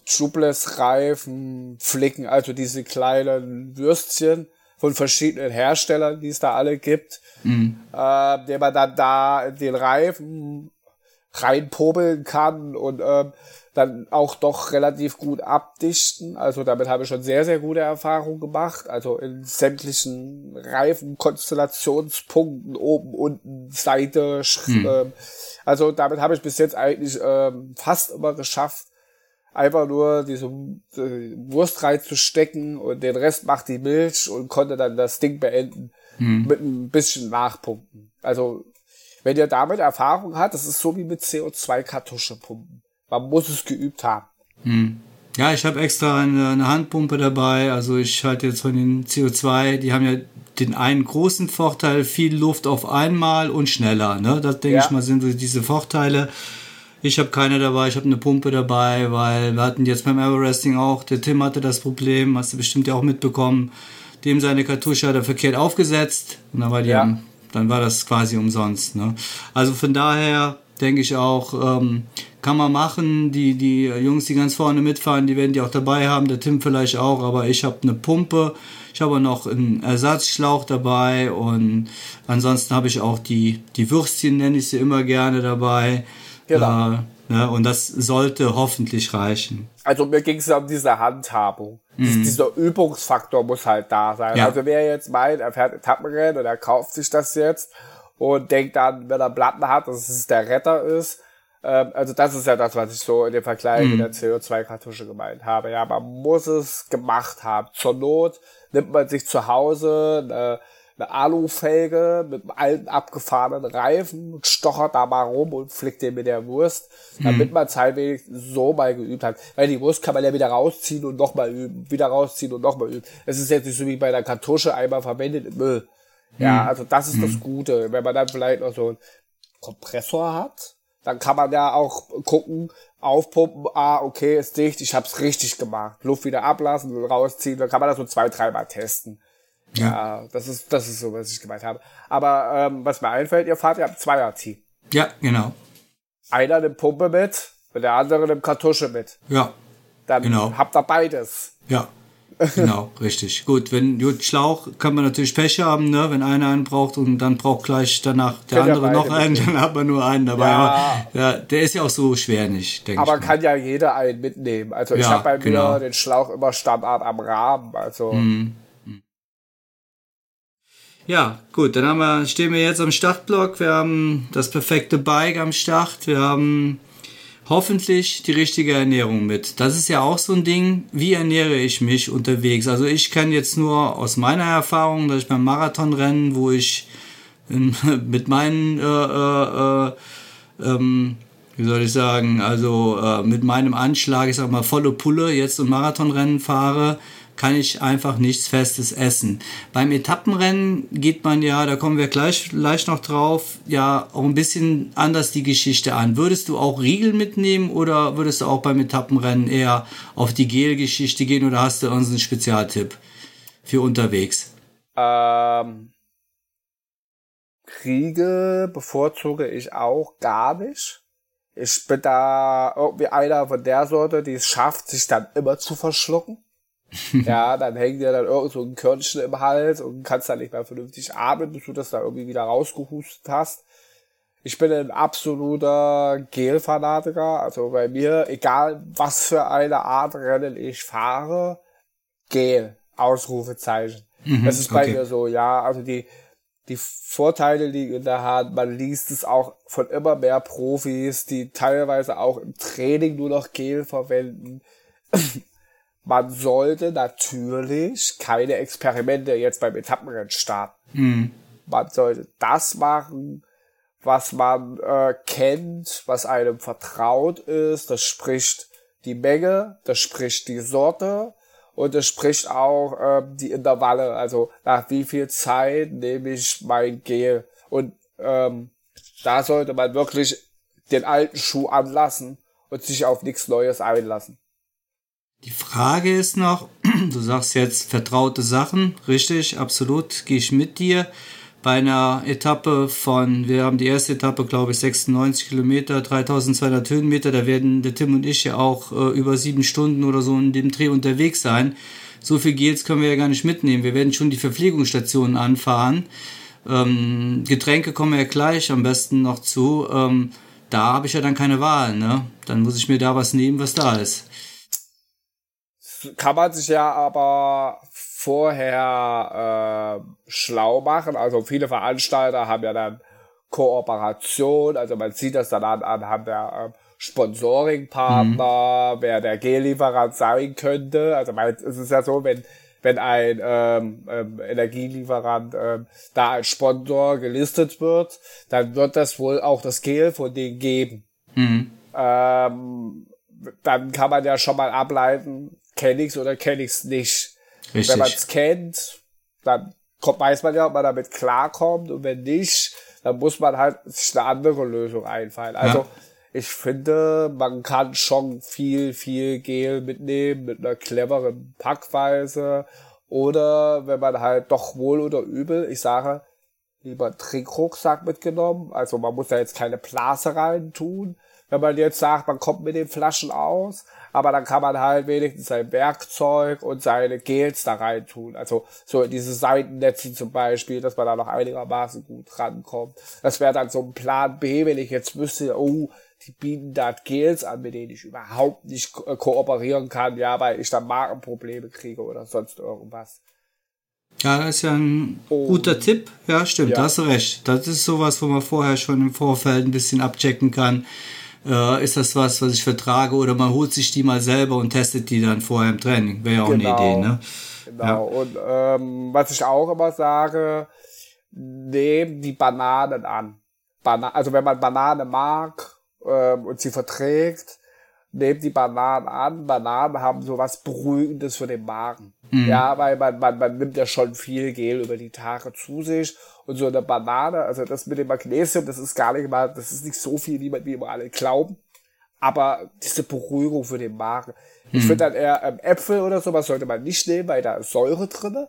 Tubeless-Reifen, Flicken, also diese kleinen Würstchen von verschiedenen Herstellern, die es da alle gibt, mhm. äh, den man dann da in den Reifen reinpobeln kann und äh, dann auch doch relativ gut abdichten. Also damit habe ich schon sehr, sehr gute Erfahrungen gemacht. Also in sämtlichen Reifenkonstellationspunkten, oben, unten, Seite. Hm. Äh, also damit habe ich bis jetzt eigentlich äh, fast immer geschafft, einfach nur diese äh, Wurst reinzustecken und den Rest macht die Milch und konnte dann das Ding beenden hm. mit ein bisschen Nachpumpen. Also wenn ihr damit Erfahrung habt, das ist so wie mit CO2-Kartuschepumpen man muss es geübt haben. Hm. Ja, ich habe extra eine, eine, Handpumpe dabei. Also ich halte jetzt von den CO2, die haben ja den einen großen Vorteil, viel Luft auf einmal und schneller. Ne? Das denke ja. ich mal sind so diese Vorteile. Ich habe keine dabei, ich habe eine Pumpe dabei, weil wir hatten jetzt beim Everesting auch, der Tim hatte das Problem, hast du bestimmt ja auch mitbekommen, dem seine Kartusche hat er verkehrt aufgesetzt und dann war, die, ja. dann war das quasi umsonst. Ne? Also von daher denke ich auch, ähm, kann man machen. Die, die Jungs, die ganz vorne mitfahren, die werden die auch dabei haben. Der Tim vielleicht auch, aber ich habe eine Pumpe. Ich habe noch einen Ersatzschlauch dabei und ansonsten habe ich auch die, die Würstchen, nenne ich sie immer gerne dabei. Genau. Äh, Ne? Und das sollte hoffentlich reichen. Also mir ging es ja um diese Handhabung. Mhm. Dieser Übungsfaktor muss halt da sein. Ja. Also wer jetzt meint, er fährt Etappenrennen und er kauft sich das jetzt und denkt dann, wenn er Platten hat, dass es der Retter ist, ähm, also das ist ja das, was ich so in dem Vergleich mhm. mit der CO2-Kartusche gemeint habe. Ja, man muss es gemacht haben. Zur Not nimmt man sich zu Hause eine, eine Alufelge mit einem alten abgefahrenen Reifen und stochert da mal rum und flickt den mit der Wurst, damit mhm. man es halt wenigstens so mal geübt hat. Weil die Wurst kann man ja wieder rausziehen und nochmal üben, wieder rausziehen und nochmal üben. Es ist jetzt nicht so wie bei der Kartusche einmal verwendet im Müll. Ja, mhm. also das ist das mhm. Gute. Wenn man dann vielleicht noch so einen Kompressor hat, dann kann man ja auch gucken, aufpumpen, ah, okay, ist dicht, ich hab's richtig gemacht. Luft wieder ablassen, rausziehen, dann kann man das so zwei, dreimal testen. Ja. ja. das ist, das ist so, was ich gemeint habe. Aber ähm, was mir einfällt, ihr fahrt ja ein Zweier-Team. Ja, genau. Einer nimmt Pumpe mit, und der andere nimmt Kartusche mit. Ja. Dann genau. habt ihr beides. Ja. Genau, richtig. Gut, wenn gut, Schlauch kann man natürlich Pech haben, ne? wenn einer einen braucht und dann braucht gleich danach der kann andere noch einen, dann hat man nur einen dabei. Ja. Aber, ja, der ist ja auch so schwer nicht, denke ich. Aber kann ja jeder einen mitnehmen. Also ich ja, habe bei genau. mir den Schlauch immer Standard am Rahmen. Also. Mhm. Ja, gut, dann haben wir, stehen wir jetzt am Startblock. Wir haben das perfekte Bike am Start. Wir haben hoffentlich die richtige Ernährung mit. Das ist ja auch so ein Ding, wie ernähre ich mich unterwegs? Also ich kann jetzt nur aus meiner Erfahrung, dass ich beim Marathonrennen, wo ich in, mit meinen, äh, äh, äh, ähm, wie soll ich sagen, also äh, mit meinem Anschlag, ich sag mal volle Pulle jetzt ein Marathonrennen fahre, kann ich einfach nichts Festes essen. Beim Etappenrennen geht man ja, da kommen wir gleich, gleich noch drauf, ja auch ein bisschen anders die Geschichte an. Würdest du auch Riegel mitnehmen oder würdest du auch beim Etappenrennen eher auf die Gel-Geschichte gehen oder hast du unseren Spezialtipp für unterwegs? Ähm, Riegel bevorzuge ich auch gar nicht. Ich bin da irgendwie einer von der Sorte, die es schafft, sich dann immer zu verschlucken. ja, dann hängt dir dann irgend so ein Körnchen im Hals und kannst dann nicht mehr vernünftig atmen, bis du das da irgendwie wieder rausgehustet hast. Ich bin ein absoluter Gel-Fanatiker. Also bei mir, egal was für eine Art Rennen ich fahre, Gel, Ausrufezeichen. Mhm, das ist bei okay. mir so, ja. Also die, die Vorteile liegen in der Hand. Man liest es auch von immer mehr Profis, die teilweise auch im Training nur noch Gel verwenden man sollte natürlich keine Experimente jetzt beim Etappenrennen starten. Mhm. Man sollte das machen, was man äh, kennt, was einem vertraut ist. Das spricht die Menge, das spricht die Sorte und das spricht auch äh, die Intervalle. Also nach wie viel Zeit nehme ich mein Gel. Und ähm, da sollte man wirklich den alten Schuh anlassen und sich auf nichts Neues einlassen. Die Frage ist noch, du sagst jetzt vertraute Sachen, richtig, absolut, gehe ich mit dir. Bei einer Etappe von, wir haben die erste Etappe, glaube ich, 96 Kilometer, 3200 Höhenmeter, da werden der Tim und ich ja auch äh, über sieben Stunden oder so in dem Dreh unterwegs sein. So viel Gels können wir ja gar nicht mitnehmen. Wir werden schon die Verpflegungsstationen anfahren. Ähm, Getränke kommen ja gleich am besten noch zu. Ähm, da habe ich ja dann keine Wahl, ne? Dann muss ich mir da was nehmen, was da ist kann man sich ja aber vorher äh, schlau machen. Also viele Veranstalter haben ja dann Kooperation, also man sieht das dann an, anhand der äh, Sponsoring-Partner, mhm. wer der G-Lieferant sein könnte. Also man, es ist ja so, wenn wenn ein ähm, ähm, Energielieferant ähm, da als Sponsor gelistet wird, dann wird das wohl auch das Gel von denen geben. Mhm. Ähm, dann kann man ja schon mal ableiten, kenne ich's oder kenne ich's nicht. Richtig. Wenn man es kennt, dann kommt, weiß man ja, ob man damit klarkommt und wenn nicht, dann muss man halt sich eine andere Lösung einfallen. Also ja. ich finde, man kann schon viel, viel Gel mitnehmen mit einer cleveren Packweise oder wenn man halt doch wohl oder übel, ich sage, lieber einen Trinkrucksack mitgenommen. Also man muss da jetzt keine Blase rein tun. Wenn man jetzt sagt, man kommt mit den Flaschen aus, aber dann kann man halt wenigstens sein Werkzeug und seine Gels da rein tun. Also so diese Seitennetze zum Beispiel, dass man da noch einigermaßen gut rankommt. Das wäre dann so ein Plan B, wenn ich jetzt wüsste, oh, die bieten da Gels an, mit denen ich überhaupt nicht ko äh, kooperieren kann, ja, weil ich dann Magenprobleme kriege oder sonst irgendwas. Ja, das ist ja ein oh. guter Tipp. Ja, stimmt, ja. da hast du recht. Das ist sowas, wo man vorher schon im Vorfeld ein bisschen abchecken kann. Äh, ist das was, was ich vertrage oder man holt sich die mal selber und testet die dann vorher im Training. Wäre ja auch genau. eine Idee, ne? Genau. Ja. Und ähm, was ich auch immer sage, nehmt die Bananen an. Bana also wenn man Banane mag ähm, und sie verträgt, nehmt die Bananen an. Bananen haben so was Beruhigendes für den Magen. Mhm. Ja, weil man, man, man nimmt ja schon viel Gel über die Tage zu sich. Und so eine Banane, also das mit dem Magnesium, das ist gar nicht mal, das ist nicht so viel, wie, man, wie immer alle glauben. Aber diese Beruhigung für den Magen. Mhm. Ich finde dann eher ähm, Äpfel oder sowas sollte man nicht nehmen, weil da ist Säure drinne.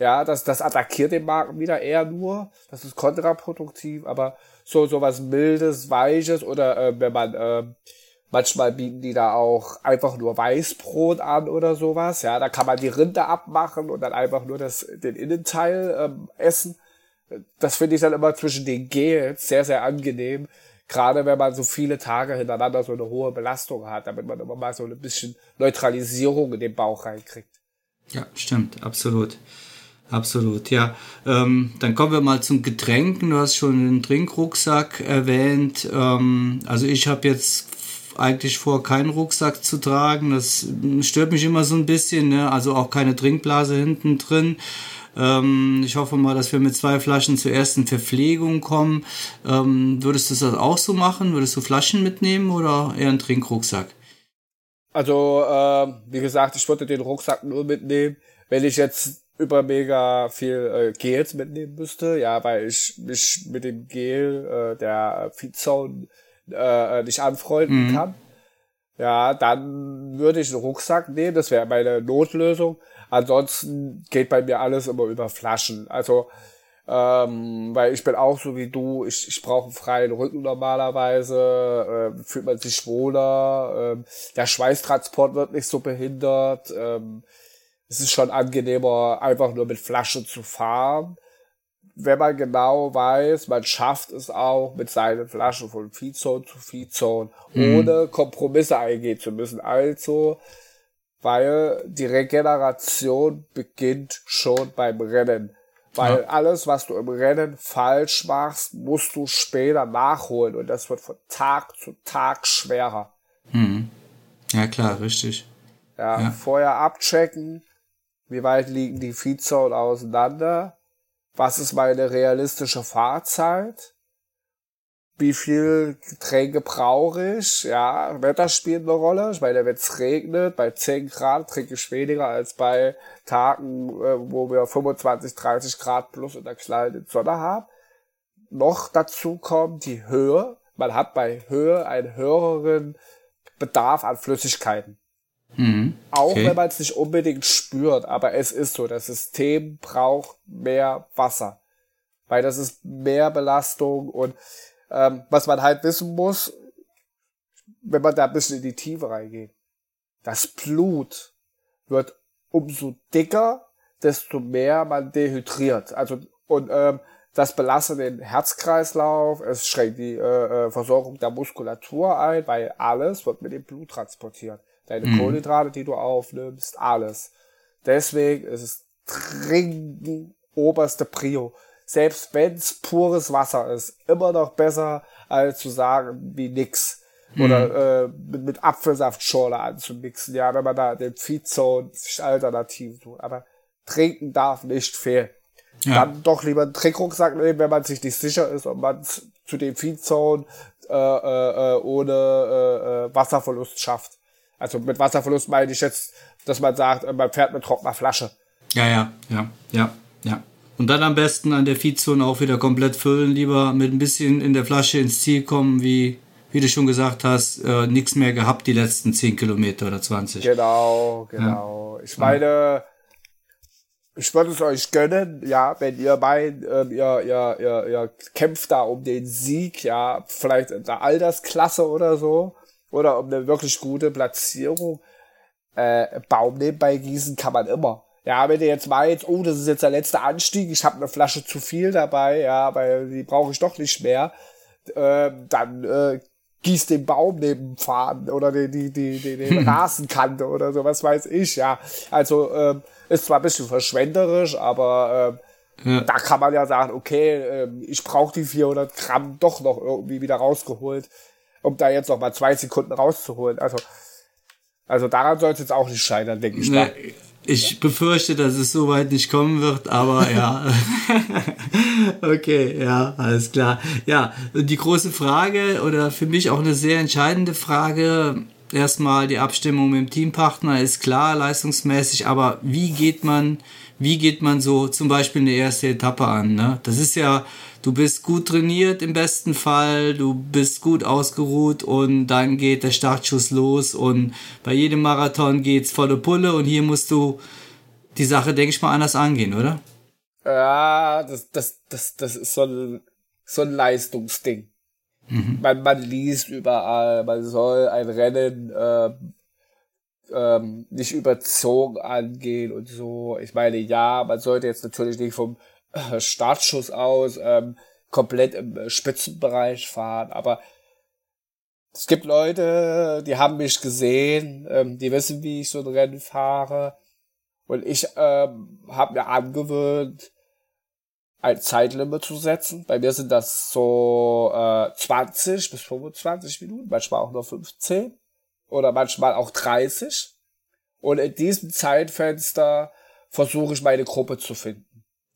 Ja, das, das attackiert den Magen wieder eher nur. Das ist kontraproduktiv, aber so, so was mildes, weiches oder äh, wenn man, äh, manchmal bieten die da auch einfach nur Weißbrot an oder sowas. Ja, da kann man die Rinde abmachen und dann einfach nur das, den Innenteil ähm, essen. Das finde ich dann immer zwischen den Gels sehr, sehr angenehm. Gerade wenn man so viele Tage hintereinander so eine hohe Belastung hat, damit man immer mal so ein bisschen Neutralisierung in den Bauch reinkriegt. Ja, stimmt, absolut. Absolut, ja. Ähm, dann kommen wir mal zum Getränken. Du hast schon den Trinkrucksack erwähnt. Ähm, also ich habe jetzt eigentlich vor, keinen Rucksack zu tragen. Das stört mich immer so ein bisschen. Ne? Also auch keine Trinkblase hinten drin. Ähm, ich hoffe mal, dass wir mit zwei Flaschen zur ersten Verpflegung kommen. Ähm, würdest du das auch so machen? Würdest du Flaschen mitnehmen oder eher einen Trinkrucksack? Also, äh, wie gesagt, ich würde den Rucksack nur mitnehmen, wenn ich jetzt über mega viel äh, Gels mitnehmen müsste, ja, weil ich mich mit dem Gel äh, der äh, nicht anfreunden mhm. kann. Ja, dann würde ich einen Rucksack nehmen, das wäre meine Notlösung. Ansonsten geht bei mir alles immer über Flaschen. Also, ähm, weil ich bin auch so wie du, ich, ich brauche einen freien Rücken normalerweise, äh, fühlt man sich wohler, äh, der Schweißtransport wird nicht so behindert. Ähm, es ist schon angenehmer, einfach nur mit Flasche zu fahren. Wenn man genau weiß, man schafft es auch mit seinen Flaschen von Feedzone zu Feedzone, mhm. ohne Kompromisse eingehen zu müssen. Also, weil die Regeneration beginnt schon beim Rennen. Weil ja. alles, was du im Rennen falsch machst, musst du später nachholen und das wird von Tag zu Tag schwerer. Mhm. Ja, klar, richtig. Ja, ja, vorher abchecken, wie weit liegen die Feedzonen auseinander? Was ist meine realistische Fahrzeit? Wie viel Getränke brauche ich? Ja, Wetter spielt eine Rolle. Ich meine, wenn es regnet, bei 10 Grad trinke ich weniger als bei Tagen, äh, wo wir 25, 30 Grad plus in der knallenden Sonne haben. Noch dazu kommt die Höhe. Man hat bei Höhe einen höheren Bedarf an Flüssigkeiten. Mhm. Auch wenn man es nicht unbedingt spürt, aber es ist so, das System braucht mehr Wasser. Weil das ist mehr Belastung und ähm, was man halt wissen muss, wenn man da ein bisschen in die Tiefe reingeht, das Blut wird umso dicker, desto mehr man dehydriert. Also und ähm, das belastet den Herzkreislauf, es schränkt die äh, äh Versorgung der Muskulatur ein, weil alles wird mit dem Blut transportiert deine mhm. Kohlenhydrate, die du aufnimmst, alles. Deswegen ist es dringend oberste Prio. Selbst wenn es pures Wasser ist, immer noch besser, als zu sagen, wie nix. Mhm. Oder äh, mit, mit Apfelsaftschorle anzumixen, ja, wenn man da den Feedzone sich alternativ tut. Aber trinken darf nicht fehlen. Ja. Dann doch lieber einen Trinkrucksack nehmen, wenn man sich nicht sicher ist, ob man zu dem Feedzone äh, äh, äh, ohne äh, äh, Wasserverlust schafft. Also mit Wasserverlust meine ich jetzt, dass man sagt, äh, man fährt mit trockener Flasche. Ja, ja, ja, ja, ja. Und dann am besten an der Feedzone auch wieder komplett füllen, lieber mit ein bisschen in der Flasche ins Ziel kommen, wie, wie du schon gesagt hast, äh, nichts mehr gehabt die letzten 10 Kilometer oder 20. Genau, genau. Ja. Ich meine, ich würde es euch gönnen, ja, wenn ihr meint, äh, ihr, ihr, ihr, ihr kämpft da um den Sieg, ja, vielleicht in der Altersklasse oder so oder um eine wirklich gute Platzierung. Äh, Baum nebenbei gießen kann man immer. Ja, wenn ihr jetzt meint, oh, das ist jetzt der letzte Anstieg, ich habe eine Flasche zu viel dabei, ja, weil die brauche ich doch nicht mehr, äh, dann äh, gießt den Baum neben dem Faden oder die, die, die, die, den Rasenkante oder so, was weiß ich, ja. Also ähm, ist zwar ein bisschen verschwenderisch, aber ähm, ja. da kann man ja sagen, okay, ähm, ich brauche die 400 Gramm doch noch irgendwie wieder rausgeholt, um da jetzt noch mal zwei Sekunden rauszuholen. Also, also daran soll es jetzt auch nicht scheitern, denke ich ne, mal. Ich befürchte, dass es so weit nicht kommen wird, aber ja. okay, ja, alles klar. Ja, die große Frage oder für mich auch eine sehr entscheidende Frage, erstmal die Abstimmung mit dem Teampartner ist klar, leistungsmäßig, aber wie geht man, wie geht man so zum Beispiel eine erste Etappe an? Ne? Das ist ja, du bist gut trainiert im besten Fall, du bist gut ausgeruht und dann geht der Startschuss los und bei jedem Marathon geht's volle Pulle und hier musst du die Sache, denke ich mal, anders angehen, oder? Ja, das, das, das, das ist so ein, so ein Leistungsding. Mhm. Man, man liest überall, man soll ein Rennen äh, ähm, nicht überzogen angehen und so. Ich meine, ja, man sollte jetzt natürlich nicht vom Startschuss aus ähm, komplett im äh, Spitzenbereich fahren, aber es gibt Leute, die haben mich gesehen, ähm, die wissen, wie ich so ein Rennen fahre. Und ich ähm, habe mir angewöhnt, ein Zeitlimit zu setzen. Bei mir sind das so äh, 20 bis 25 Minuten, manchmal auch nur 15 oder manchmal auch 30. Und in diesem Zeitfenster versuche ich meine Gruppe zu finden.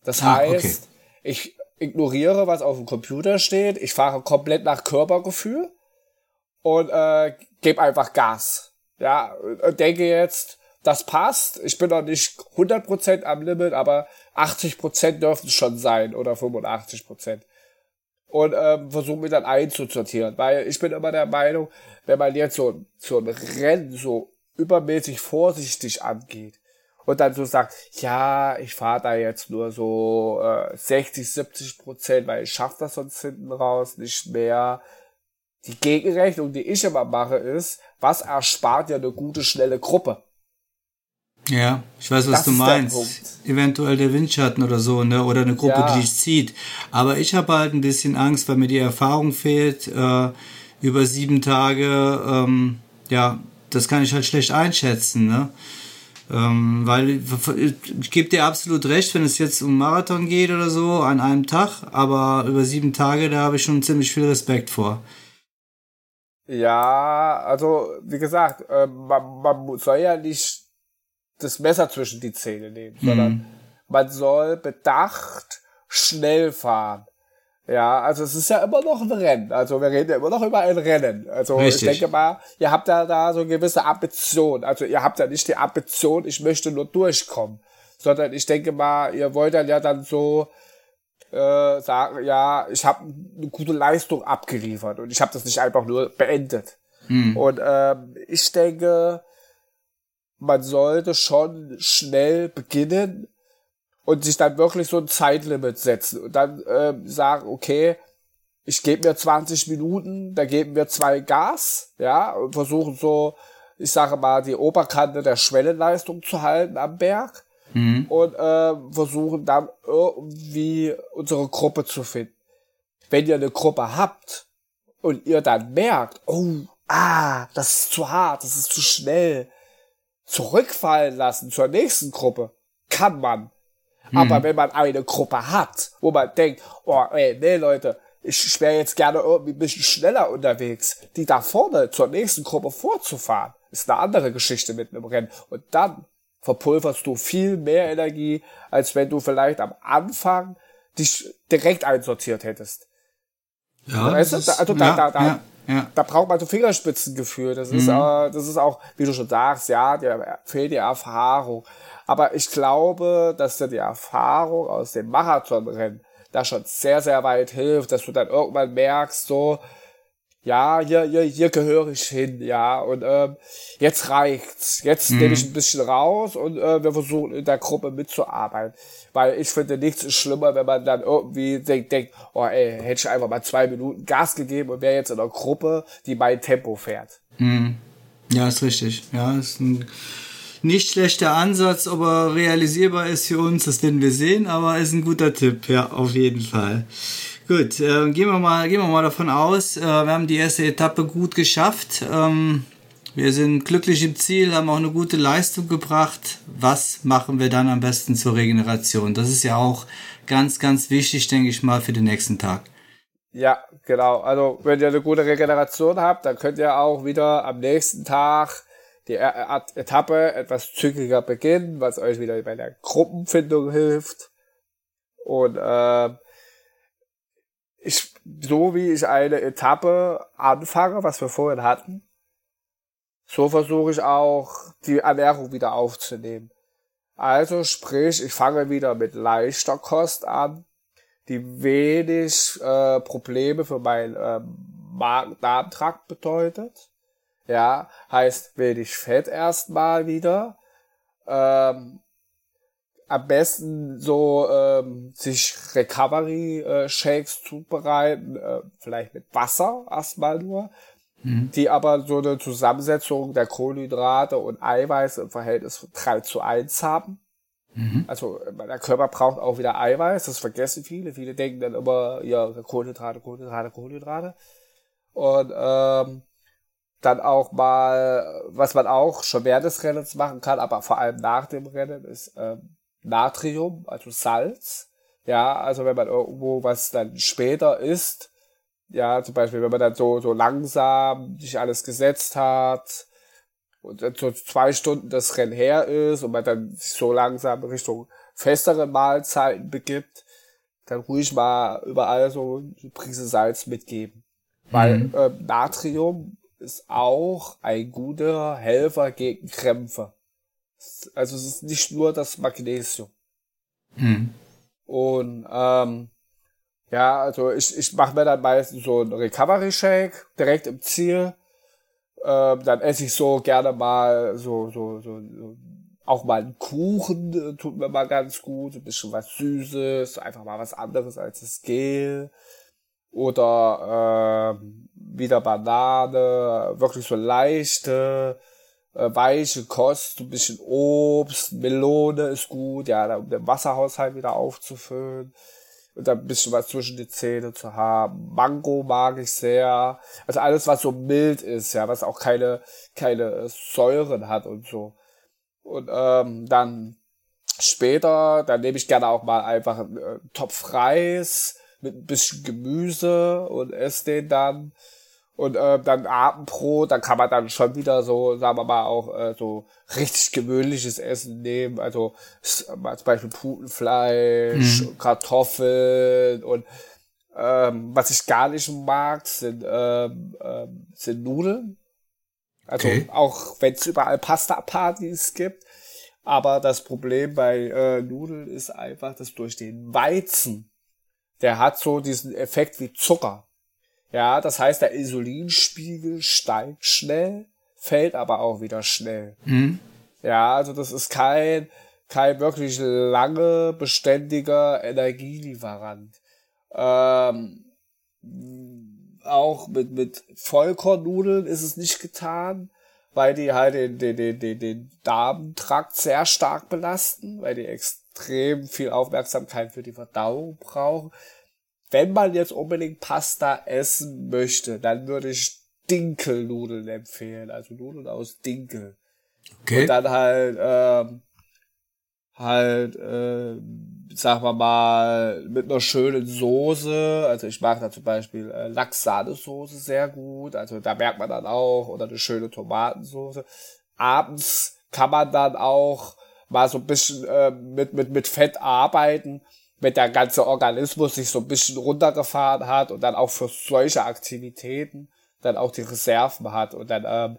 Das ah, heißt, okay. ich ignoriere, was auf dem Computer steht. Ich fahre komplett nach Körpergefühl und äh, gebe einfach Gas. Ja, und denke jetzt, das passt. Ich bin noch nicht 100% am Limit, aber 80% dürfen es schon sein oder 85%. Und ähm, versuche mich dann einzusortieren, weil ich bin immer der Meinung, wenn man jetzt so, so ein Rennen so übermäßig vorsichtig angeht und dann so sagt, ja, ich fahre da jetzt nur so äh, 60, 70 Prozent, weil ich schaffe das sonst hinten raus nicht mehr. Die Gegenrechnung, die ich immer mache, ist, was erspart ja eine gute, schnelle Gruppe? Ja, ich weiß, was das du meinst. Eventuell der Windschatten oder so, ne? Oder eine Gruppe, ja. die dich zieht. Aber ich habe halt ein bisschen Angst, weil mir die Erfahrung fehlt, äh, über sieben Tage, ähm, ja, das kann ich halt schlecht einschätzen, ne? Ähm, weil ich gebe dir absolut recht, wenn es jetzt um Marathon geht oder so, an einem Tag, aber über sieben Tage, da habe ich schon ziemlich viel Respekt vor. Ja, also wie gesagt, äh, man, man soll ja nicht das Messer zwischen die Zähne nehmen, mhm. sondern man soll bedacht schnell fahren. Ja, also es ist ja immer noch ein Rennen. Also wir reden ja immer noch über ein Rennen. Also Richtig. ich denke mal, ihr habt ja da so eine gewisse Ambition. Also ihr habt ja nicht die Ambition, ich möchte nur durchkommen, sondern ich denke mal, ihr wollt dann ja dann so äh, sagen, ja, ich habe eine gute Leistung abgeliefert und ich habe das nicht einfach nur beendet. Mhm. Und ähm, ich denke, man sollte schon schnell beginnen und sich dann wirklich so ein Zeitlimit setzen und dann äh, sagen, okay, ich gebe mir 20 Minuten, da geben wir zwei Gas, ja, und versuchen so, ich sage mal, die Oberkante der Schwellenleistung zu halten am Berg mhm. und äh, versuchen dann irgendwie unsere Gruppe zu finden. Wenn ihr eine Gruppe habt und ihr dann merkt, oh, ah, das ist zu hart, das ist zu schnell, zurückfallen lassen zur nächsten Gruppe, kann man. Mhm. Aber wenn man eine Gruppe hat, wo man denkt, oh, ey, nee, Leute, ich wäre jetzt gerne irgendwie ein bisschen schneller unterwegs, die da vorne zur nächsten Gruppe vorzufahren, ist eine andere Geschichte mit einem Rennen. Und dann verpulverst du viel mehr Energie, als wenn du vielleicht am Anfang dich direkt einsortiert hättest. Ja, weißt du? Also da, ja, da, da, ja. Ja. Da braucht man so Fingerspitzengefühl. Das ist, mhm. äh, das ist auch, wie du schon sagst, ja, der fehlt die Erfahrung. Aber ich glaube, dass dir die Erfahrung aus dem Marathonrennen da schon sehr, sehr weit hilft, dass du dann irgendwann merkst, so, ja, hier, hier, hier gehöre ich hin, ja, und ähm, jetzt reicht's. Jetzt mhm. nehme ich ein bisschen raus und äh, wir versuchen in der Gruppe mitzuarbeiten. Weil ich finde, nichts ist schlimmer, wenn man dann irgendwie denkt, denkt oh ey, hätte ich einfach mal zwei Minuten Gas gegeben und wäre jetzt in einer Gruppe, die mein Tempo fährt. Mhm. Ja, ist richtig. Ja, ist ein nicht schlechter Ansatz, ob er realisierbar ist für uns, das werden wir sehen, aber ist ein guter Tipp, ja, auf jeden Fall. Gut, äh, gehen, wir mal, gehen wir mal davon aus, äh, wir haben die erste Etappe gut geschafft. Ähm, wir sind glücklich im Ziel, haben auch eine gute Leistung gebracht. Was machen wir dann am besten zur Regeneration? Das ist ja auch ganz, ganz wichtig, denke ich mal, für den nächsten Tag. Ja, genau. Also wenn ihr eine gute Regeneration habt, dann könnt ihr auch wieder am nächsten Tag die Etappe etwas zügiger beginnen, was euch wieder bei der Gruppenfindung hilft. Und äh, ich, so wie ich eine Etappe anfange, was wir vorhin hatten, so versuche ich auch die Ernährung wieder aufzunehmen. Also sprich, ich fange wieder mit leichter Kost an, die wenig äh, Probleme für meinen äh, Magen-Darm-Trakt bedeutet. Ja, heißt wenig Fett erstmal wieder. Ähm, am besten so ähm, sich Recovery-Shakes äh, zubereiten, äh, vielleicht mit Wasser erstmal nur, mhm. die aber so eine Zusammensetzung der Kohlenhydrate und Eiweiß im Verhältnis von 3 zu 1 haben. Mhm. Also der Körper braucht auch wieder Eiweiß, das vergessen viele. Viele denken dann immer, ja, Kohlenhydrate, Kohlenhydrate, Kohlenhydrate. Und ähm, dann auch mal, was man auch schon während des Rennens machen kann, aber vor allem nach dem Rennen, ist ähm, Natrium, also Salz. Ja, also wenn man irgendwo was dann später isst, ja, zum Beispiel, wenn man dann so, so langsam sich alles gesetzt hat und dann so zwei Stunden das Rennen her ist und man dann sich so langsam Richtung festere Mahlzeiten begibt, dann ruhig mal überall so eine Prise Salz mitgeben. Weil mhm. äh, Natrium ist auch ein guter Helfer gegen Krämpfe. Also es ist nicht nur das Magnesium. Mhm. Und ähm, ja, also ich, ich mache mir dann meistens so einen Recovery Shake direkt im Ziel. Ähm, dann esse ich so gerne mal so, so, so, so auch mal einen Kuchen äh, tut mir mal ganz gut, ein bisschen was Süßes, einfach mal was anderes als das Gel. Oder äh, wieder Banane, wirklich so leichte, äh, weiche Kost, ein bisschen Obst, Melone ist gut, ja, um den Wasserhaushalt wieder aufzufüllen dann ein bisschen was zwischen die Zähne zu haben. Mango mag ich sehr. Also alles, was so mild ist, ja, was auch keine, keine Säuren hat und so. Und ähm, dann später, dann nehme ich gerne auch mal einfach einen äh, Topf Reis mit ein bisschen Gemüse und esse den dann und äh, dann Abendbrot, dann kann man dann schon wieder so, sagen wir mal, auch äh, so richtig gewöhnliches Essen nehmen. Also zum Beispiel Putenfleisch, mhm. Kartoffeln und ähm, was ich gar nicht mag, sind, ähm, ähm, sind Nudeln. Also okay. auch wenn es überall Pasta-Partys gibt. Aber das Problem bei äh, Nudeln ist einfach, dass durch den Weizen, der hat so diesen Effekt wie Zucker. Ja, das heißt, der Insulinspiegel steigt schnell, fällt aber auch wieder schnell. Mhm. Ja, also das ist kein, kein wirklich lange beständiger Energielieferant. Ähm, auch mit, mit Vollkornnudeln ist es nicht getan, weil die halt den, den, den, den, den Darmtrakt sehr stark belasten, weil die extrem viel Aufmerksamkeit für die Verdauung brauchen wenn man jetzt unbedingt Pasta essen möchte, dann würde ich Dinkelnudeln empfehlen. Also Nudeln aus Dinkel. Okay. Und dann halt, ähm, halt, äh, sagen wir mal, mit einer schönen Soße. Also ich mag da zum Beispiel äh, Lachs-Sahnesoße sehr gut. Also da merkt man dann auch, oder eine schöne Tomatensoße. Abends kann man dann auch mal so ein bisschen äh, mit, mit, mit Fett arbeiten wenn der ganze Organismus sich so ein bisschen runtergefahren hat und dann auch für solche Aktivitäten dann auch die Reserven hat und dann ähm,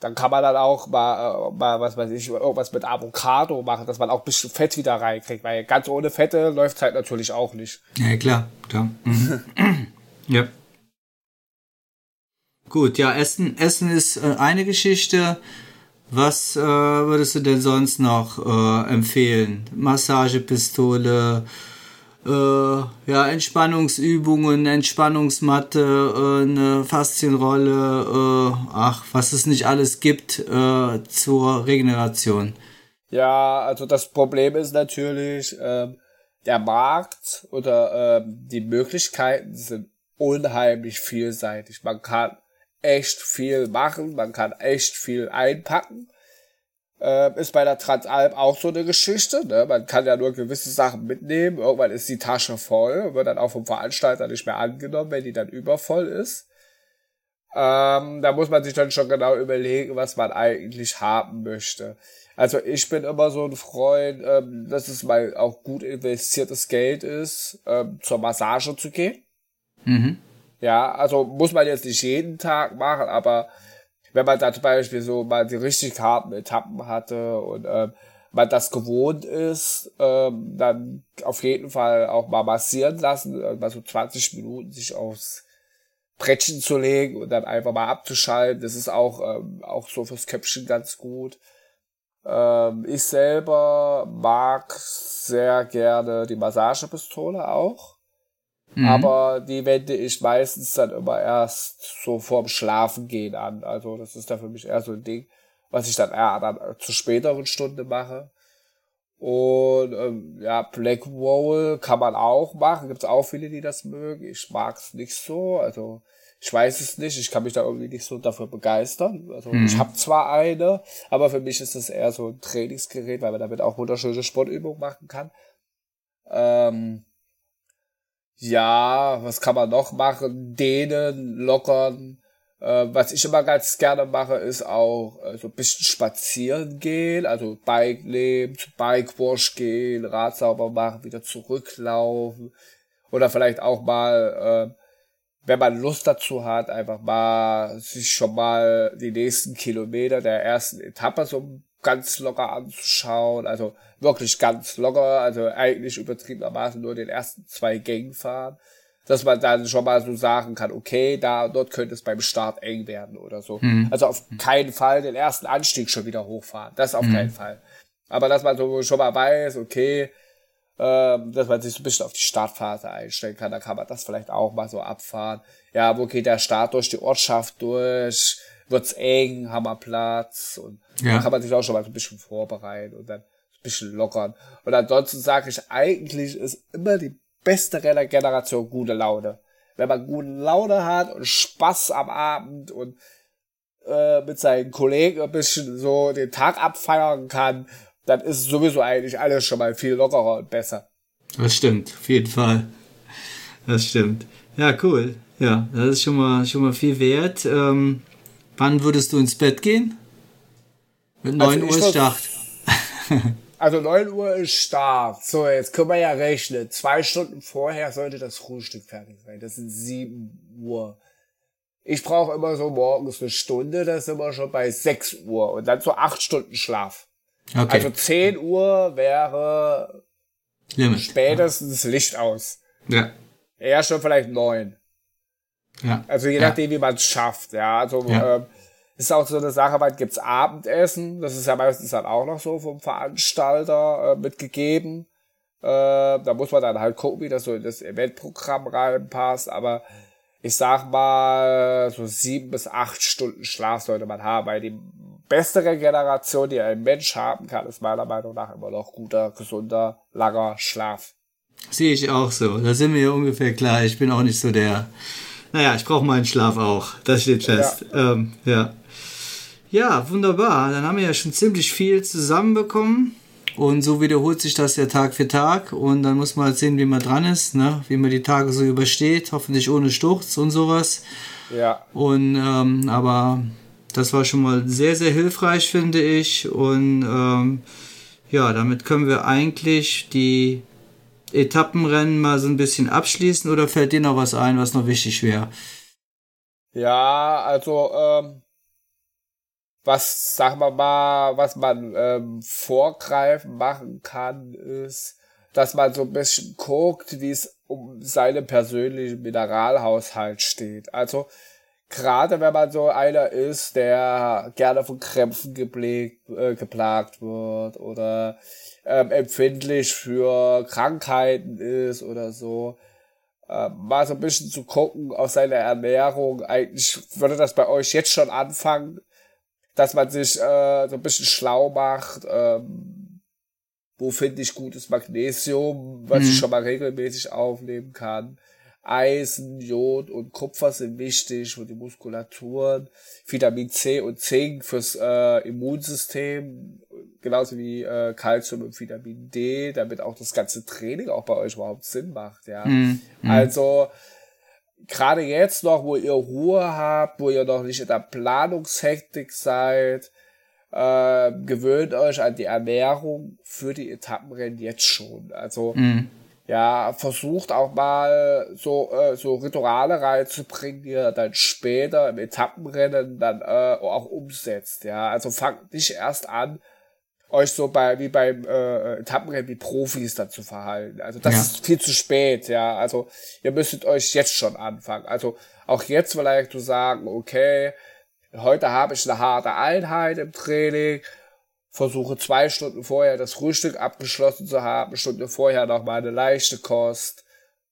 dann kann man dann auch mal, äh, mal was weiß ich, irgendwas mit Avocado machen, dass man auch ein bisschen Fett wieder reinkriegt, weil ganz ohne Fette läuft halt natürlich auch nicht. Ja, klar, klar. Mhm. ja. Gut, ja, Essen, Essen ist äh, eine Geschichte. Was äh, würdest du denn sonst noch äh, empfehlen? Massagepistole, äh, ja, Entspannungsübungen, Entspannungsmatte, äh, eine Faszienrolle, äh, ach, was es nicht alles gibt äh, zur Regeneration. Ja, also das Problem ist natürlich, äh, der Markt oder ähm, die Möglichkeiten sind unheimlich vielseitig. Man kann echt viel machen, man kann echt viel einpacken. Äh, ist bei der Transalp auch so eine Geschichte. Ne? Man kann ja nur gewisse Sachen mitnehmen. Irgendwann ist die Tasche voll, wird dann auch vom Veranstalter nicht mehr angenommen, wenn die dann übervoll ist. Ähm, da muss man sich dann schon genau überlegen, was man eigentlich haben möchte. Also ich bin immer so ein Freund, ähm, dass es mal auch gut investiertes Geld ist, ähm, zur Massage zu gehen. Mhm. Ja, also muss man jetzt nicht jeden Tag machen, aber wenn man da zum Beispiel so mal die richtig harten Etappen hatte und ähm, man das gewohnt ist, ähm, dann auf jeden Fall auch mal massieren lassen, mal so 20 Minuten sich aufs Brettchen zu legen und dann einfach mal abzuschalten. Das ist auch, ähm, auch so fürs Köpfchen ganz gut. Ähm, ich selber mag sehr gerne die Massagepistole auch. Mhm. Aber die wende ich meistens dann immer erst so vorm Schlafengehen an. Also das ist dann für mich eher so ein Ding, was ich dann eher dann zu späteren Stunde mache. Und ähm, ja, Black Roll kann man auch machen. Gibt es auch viele, die das mögen. Ich mag es nicht so. Also ich weiß es nicht, ich kann mich da irgendwie nicht so dafür begeistern. Also mhm. ich habe zwar eine, aber für mich ist das eher so ein Trainingsgerät, weil man damit auch wunderschöne Sportübungen machen kann. Ähm, ja, was kann man noch machen? Dehnen, lockern. Äh, was ich immer ganz gerne mache, ist auch äh, so ein bisschen spazieren gehen, also Bike nehmen, Bike Wash gehen, Rad sauber machen, wieder zurücklaufen. Oder vielleicht auch mal äh, wenn man Lust dazu hat, einfach mal sich schon mal die nächsten Kilometer der ersten Etappe so ganz locker anzuschauen. Also wirklich ganz locker, also eigentlich übertriebenermaßen nur den ersten zwei Gängen fahren. Dass man dann schon mal so sagen kann, okay, da dort könnte es beim Start eng werden oder so. Mhm. Also auf keinen Fall den ersten Anstieg schon wieder hochfahren. Das auf mhm. keinen Fall. Aber dass man so schon mal weiß, okay, ähm, dass man sich so ein bisschen auf die Startphase einstellen kann. Da kann man das vielleicht auch mal so abfahren. Ja, wo geht der Start durch die Ortschaft durch? Wird's eng? Haben wir Platz? Und ja. dann kann man sich auch schon mal so ein bisschen vorbereiten und dann ein bisschen lockern. Und ansonsten sage ich, eigentlich ist immer die beste Generation gute Laune. Wenn man gute Laune hat und Spaß am Abend und äh, mit seinen Kollegen ein bisschen so den Tag abfeiern kann, dann ist sowieso eigentlich alles schon mal viel lockerer und besser. Das stimmt, auf jeden Fall. Das stimmt. Ja, cool. Ja, das ist schon mal, schon mal viel wert. Ähm, wann würdest du ins Bett gehen? Mit 9 also Uhr Start. also 9 Uhr ist Start. So, jetzt können wir ja rechnen. Zwei Stunden vorher sollte das Frühstück fertig sein. Das sind 7 Uhr. Ich brauche immer so morgens eine Stunde, das sind wir schon bei 6 Uhr. Und dann so 8 Stunden Schlaf. Okay. Also 10 Uhr wäre Limit. spätestens Licht aus. Ja. Eher schon vielleicht 9. Ja. Also je nachdem, ja. wie man es schafft. Ja, also ja. Ähm, ist auch so eine Sache, weil gibt's Abendessen. Das ist ja meistens dann auch noch so vom Veranstalter äh, mitgegeben. Äh, da muss man dann halt gucken, wie das so in das Eventprogramm reinpasst. Aber ich sag mal, so sieben bis acht Stunden Schlaf sollte man haben, weil die bessere Generation, die ein Mensch haben kann, ist meiner Meinung nach immer noch guter, gesunder, langer Schlaf. Sehe ich auch so. Da sind wir ja ungefähr klar. Ich bin auch nicht so der. Naja, ich brauche meinen Schlaf auch. Das steht fest. Ja. Ähm, ja. Ja, wunderbar. Dann haben wir ja schon ziemlich viel zusammenbekommen. Und so wiederholt sich das ja Tag für Tag. Und dann muss man halt sehen, wie man dran ist, ne? wie man die Tage so übersteht. Hoffentlich ohne Sturz und sowas. Ja. Und ähm, aber das war schon mal sehr, sehr hilfreich, finde ich. Und ähm, ja, damit können wir eigentlich die Etappenrennen mal so ein bisschen abschließen oder fällt dir noch was ein, was noch wichtig wäre? Ja, also ähm, was, sagen wir mal, was man ähm, vorgreifen machen kann, ist, dass man so ein bisschen guckt, wie es um seinen persönlichen Mineralhaushalt steht. Also gerade wenn man so einer ist, der gerne von Krämpfen gepflegt, äh, geplagt wird oder ähm, empfindlich für Krankheiten ist oder so, äh, mal so ein bisschen zu gucken auf seine Ernährung. Eigentlich würde das bei euch jetzt schon anfangen, dass man sich äh, so ein bisschen schlau macht, ähm, wo finde ich gutes Magnesium, was mhm. ich schon mal regelmäßig aufnehmen kann. Eisen, Jod und Kupfer sind wichtig für die Muskulatur. Vitamin C und Zink fürs äh, Immunsystem, genauso wie äh, Calcium und Vitamin D, damit auch das ganze Training auch bei euch überhaupt Sinn macht. Ja, mhm. also gerade jetzt noch, wo ihr Ruhe habt, wo ihr noch nicht in der Planungshektik seid, äh, gewöhnt euch an die Ernährung für die Etappenrennen jetzt schon. Also mhm. Ja, versucht auch mal so äh, so Rituale reinzubringen, die ihr dann später im Etappenrennen dann äh, auch umsetzt. Ja, also fangt nicht erst an, euch so bei wie beim äh, Etappenrennen wie Profis dann zu verhalten. Also das ja. ist viel zu spät, ja. Also ihr müsstet euch jetzt schon anfangen. Also auch jetzt vielleicht zu sagen, okay, heute habe ich eine harte Einheit im Training, versuche zwei Stunden vorher das Frühstück abgeschlossen zu haben, eine Stunde vorher noch mal eine leichte Kost,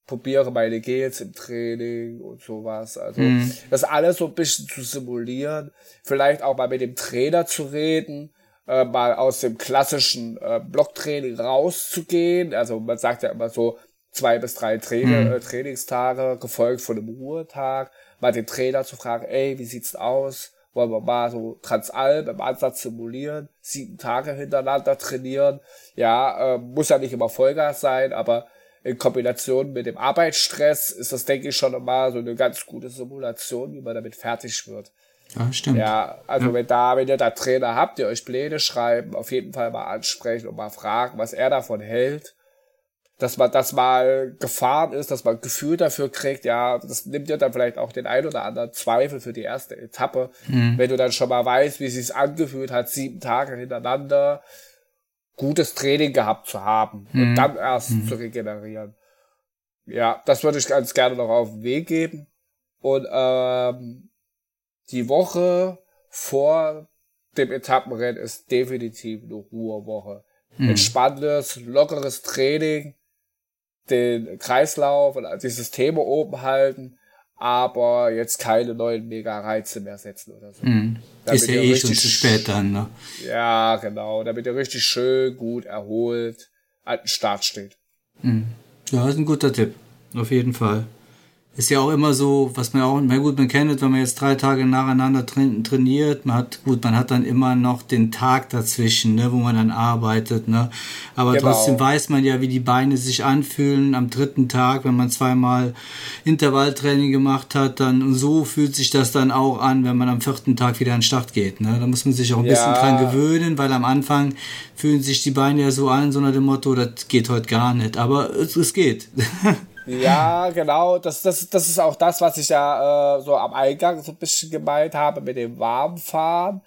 probiere meine Gels im Training und sowas. Also mhm. das alles so ein bisschen zu simulieren, vielleicht auch mal mit dem Trainer zu reden, äh, mal aus dem klassischen äh, Blocktraining rauszugehen. Also man sagt ja immer so zwei bis drei Trainer, mhm. äh, Trainingstage, gefolgt von einem Ruhetag, mal den Trainer zu fragen, ey, wie sieht's aus? Wollen wir mal so Transalp im Ansatz simulieren, sieben Tage hintereinander trainieren. Ja, äh, muss ja nicht immer Vollgas sein, aber in Kombination mit dem Arbeitsstress ist das, denke ich, schon mal so eine ganz gute Simulation, wie man damit fertig wird. Ja, stimmt. Ja, also ja. wenn da, wenn ihr da Trainer habt, ihr euch Pläne schreiben, auf jeden Fall mal ansprechen und mal fragen, was er davon hält. Dass man das mal gefahren ist, dass man Gefühl dafür kriegt, ja, das nimmt dir dann vielleicht auch den ein oder anderen Zweifel für die erste Etappe. Mhm. Wenn du dann schon mal weißt, wie es sich angefühlt hat, sieben Tage hintereinander gutes Training gehabt zu haben mhm. und dann erst mhm. zu regenerieren. Ja, das würde ich ganz gerne noch auf den Weg geben. Und ähm, die Woche vor dem Etappenrennen ist definitiv eine Ruhewoche. Mhm. Entspanntes, lockeres Training, den Kreislauf und die Systeme oben halten, aber jetzt keine neuen Mega-Reize mehr setzen oder so. Mhm. Ist ja eh schon zu spät dann, ne? Ja, genau, damit ihr richtig schön, gut erholt an den Start steht. Mhm. Ja, ist ein guter Tipp. Auf jeden Fall ist ja auch immer so, was man auch, na gut, man kennt, wenn man jetzt drei Tage nacheinander trainiert, man hat, gut, man hat dann immer noch den Tag dazwischen, ne, wo man dann arbeitet, ne. Aber genau. trotzdem weiß man ja, wie die Beine sich anfühlen am dritten Tag, wenn man zweimal Intervalltraining gemacht hat, dann, und so fühlt sich das dann auch an, wenn man am vierten Tag wieder an den Start geht, ne. Da muss man sich auch ein ja. bisschen dran gewöhnen, weil am Anfang fühlen sich die Beine ja so an, so nach dem Motto, das geht heute gar nicht, aber es, es geht. Ja, genau. Das, das, das ist auch das, was ich ja äh, so am Eingang so ein bisschen gemeint habe mit dem Warmfahren.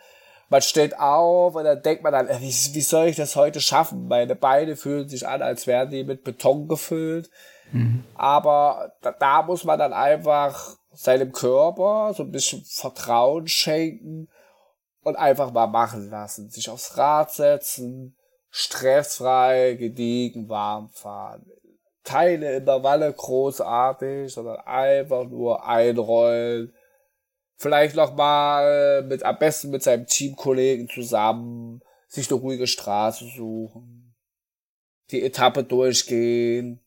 Man steht auf und dann denkt man dann, äh, wie, wie soll ich das heute schaffen? Meine Beine fühlen sich an, als wären die mit Beton gefüllt. Mhm. Aber da, da muss man dann einfach seinem Körper so ein bisschen Vertrauen schenken und einfach mal machen lassen. Sich aufs Rad setzen, stressfrei, gediegen, warm fahren keine Intervalle großartig, sondern einfach nur einrollen. Vielleicht noch mal mit, am besten mit seinem Teamkollegen zusammen sich eine ruhige Straße suchen. Die Etappe durchgehen.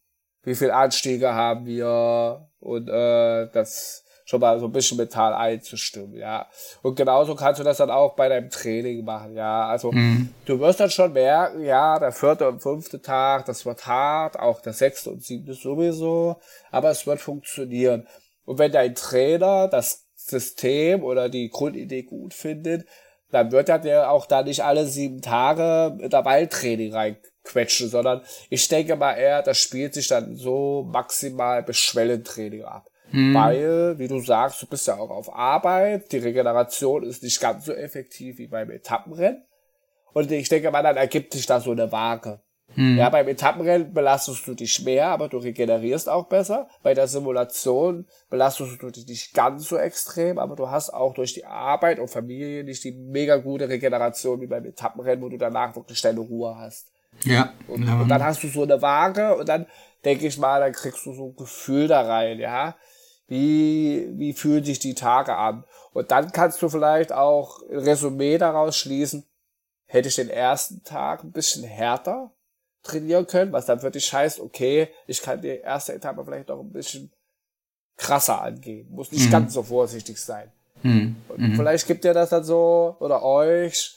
Wie viel Anstiege haben wir? Und äh, das schon mal so ein bisschen mental einzustimmen, ja. Und genauso kannst du das dann auch bei deinem Training machen, ja. Also mhm. du wirst dann schon merken, ja, der vierte und fünfte Tag, das wird hart, auch der sechste und siebte sowieso, aber es wird funktionieren. Und wenn dein Trainer das System oder die Grundidee gut findet, dann wird er dir auch da nicht alle sieben Tage mit der Waldtraining reinquetschen, sondern ich denke mal eher, das spielt sich dann so maximal bis Schwellentraining ab. Hm. Weil, wie du sagst, du bist ja auch auf Arbeit, die Regeneration ist nicht ganz so effektiv wie beim Etappenrennen. Und ich denke mal, dann ergibt sich da so eine Waage. Hm. Ja, beim Etappenrennen belastest du dich mehr, aber du regenerierst auch besser. Bei der Simulation belastest du dich nicht ganz so extrem, aber du hast auch durch die Arbeit und Familie nicht die mega gute Regeneration wie beim Etappenrennen, wo du danach wirklich deine Ruhe hast. Ja. Und, ja. und dann hast du so eine Waage und dann denke ich mal, dann kriegst du so ein Gefühl da rein, ja. Wie, wie fühlen sich die Tage an? Und dann kannst du vielleicht auch ein Resümee daraus schließen, hätte ich den ersten Tag ein bisschen härter trainieren können, was dann wirklich heißt, okay, ich kann die erste Etappe vielleicht noch ein bisschen krasser angehen, muss nicht mhm. ganz so vorsichtig sein. Mhm. Und mhm. vielleicht gibt ihr das dann so oder euch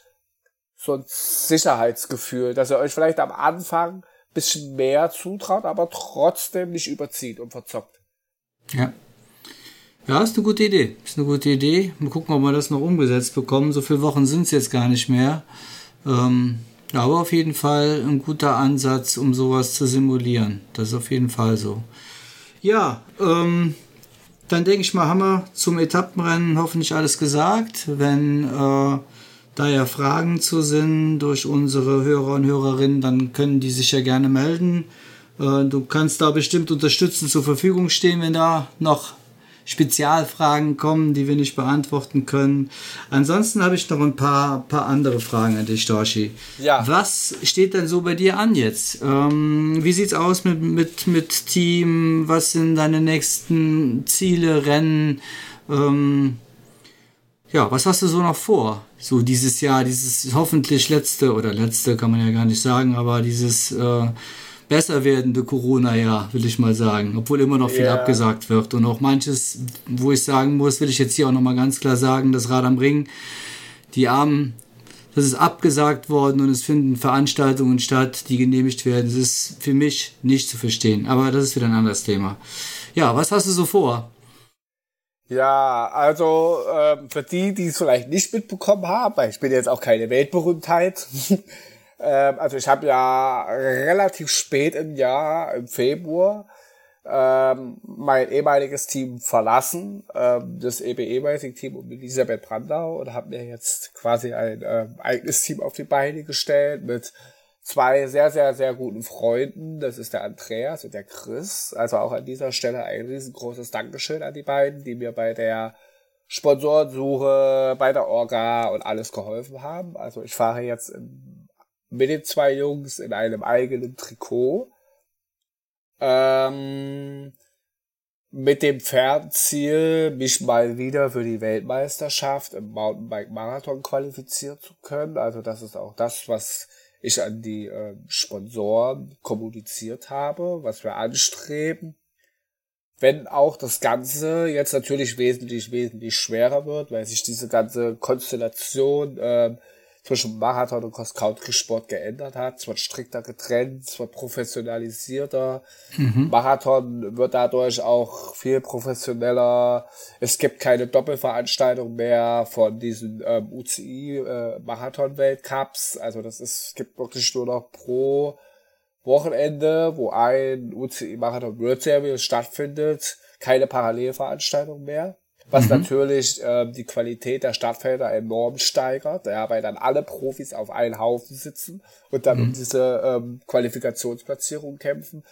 so ein Sicherheitsgefühl, dass ihr euch vielleicht am Anfang ein bisschen mehr zutraut, aber trotzdem nicht überzieht und verzockt. Ja. Ja, ist eine gute Idee. Ist eine gute Idee. Mal gucken, ob wir das noch umgesetzt bekommen. So viele Wochen sind es jetzt gar nicht mehr. Ähm, aber auf jeden Fall ein guter Ansatz, um sowas zu simulieren. Das ist auf jeden Fall so. Ja, ähm, dann denke ich mal, haben wir zum Etappenrennen hoffentlich alles gesagt. Wenn äh, da ja Fragen zu sind durch unsere Hörer und Hörerinnen, dann können die sich ja gerne melden. Äh, du kannst da bestimmt unterstützend zur Verfügung stehen, wenn da noch Spezialfragen kommen, die wir nicht beantworten können. Ansonsten habe ich noch ein paar, paar andere Fragen an dich, Dorshi. Ja. Was steht denn so bei dir an jetzt? Ähm, wie sieht's aus mit, mit, mit Team? Was sind deine nächsten Ziele, Rennen? Ähm, ja, was hast du so noch vor? So dieses Jahr, dieses hoffentlich letzte oder letzte kann man ja gar nicht sagen, aber dieses äh, besser werdende Corona-Jahr, will ich mal sagen, obwohl immer noch viel yeah. abgesagt wird. Und auch manches, wo ich sagen muss, will ich jetzt hier auch nochmal ganz klar sagen, das Rad am Ring, die Armen, das ist abgesagt worden und es finden Veranstaltungen statt, die genehmigt werden. Das ist für mich nicht zu verstehen. Aber das ist wieder ein anderes Thema. Ja, was hast du so vor? Ja, also äh, für die, die es vielleicht nicht mitbekommen haben, weil ich bin jetzt auch keine Weltberühmtheit, Ähm, also ich habe ja relativ spät im Jahr, im Februar, ähm, mein ehemaliges Team verlassen, ähm, das EBE-Racing-Team um Elisabeth Brandau und habe mir jetzt quasi ein äh, eigenes Team auf die Beine gestellt mit zwei sehr, sehr, sehr guten Freunden. Das ist der Andreas und der Chris. Also auch an dieser Stelle ein riesengroßes Dankeschön an die beiden, die mir bei der Sponsorensuche, bei der Orga und alles geholfen haben. Also ich fahre jetzt im mit den zwei Jungs in einem eigenen Trikot. Ähm, mit dem Fernziel, mich mal wieder für die Weltmeisterschaft im Mountainbike-Marathon qualifizieren zu können. Also das ist auch das, was ich an die äh, Sponsoren kommuniziert habe, was wir anstreben. Wenn auch das Ganze jetzt natürlich wesentlich, wesentlich schwerer wird, weil sich diese ganze Konstellation äh, zwischen Marathon und Cross-Country-Sport geändert hat. Es wird strikter getrennt, es wird professionalisierter. Mhm. Marathon wird dadurch auch viel professioneller. Es gibt keine Doppelveranstaltung mehr von diesen ähm, UCI äh. Also das ist, es gibt wirklich nur noch pro Wochenende, wo ein UCI Marathon World Series stattfindet, keine Parallelveranstaltung mehr was mhm. natürlich äh, die Qualität der Startfelder enorm steigert, ja, weil dann alle Profis auf einen Haufen sitzen und dann mhm. um diese ähm, Qualifikationsplatzierung kämpfen.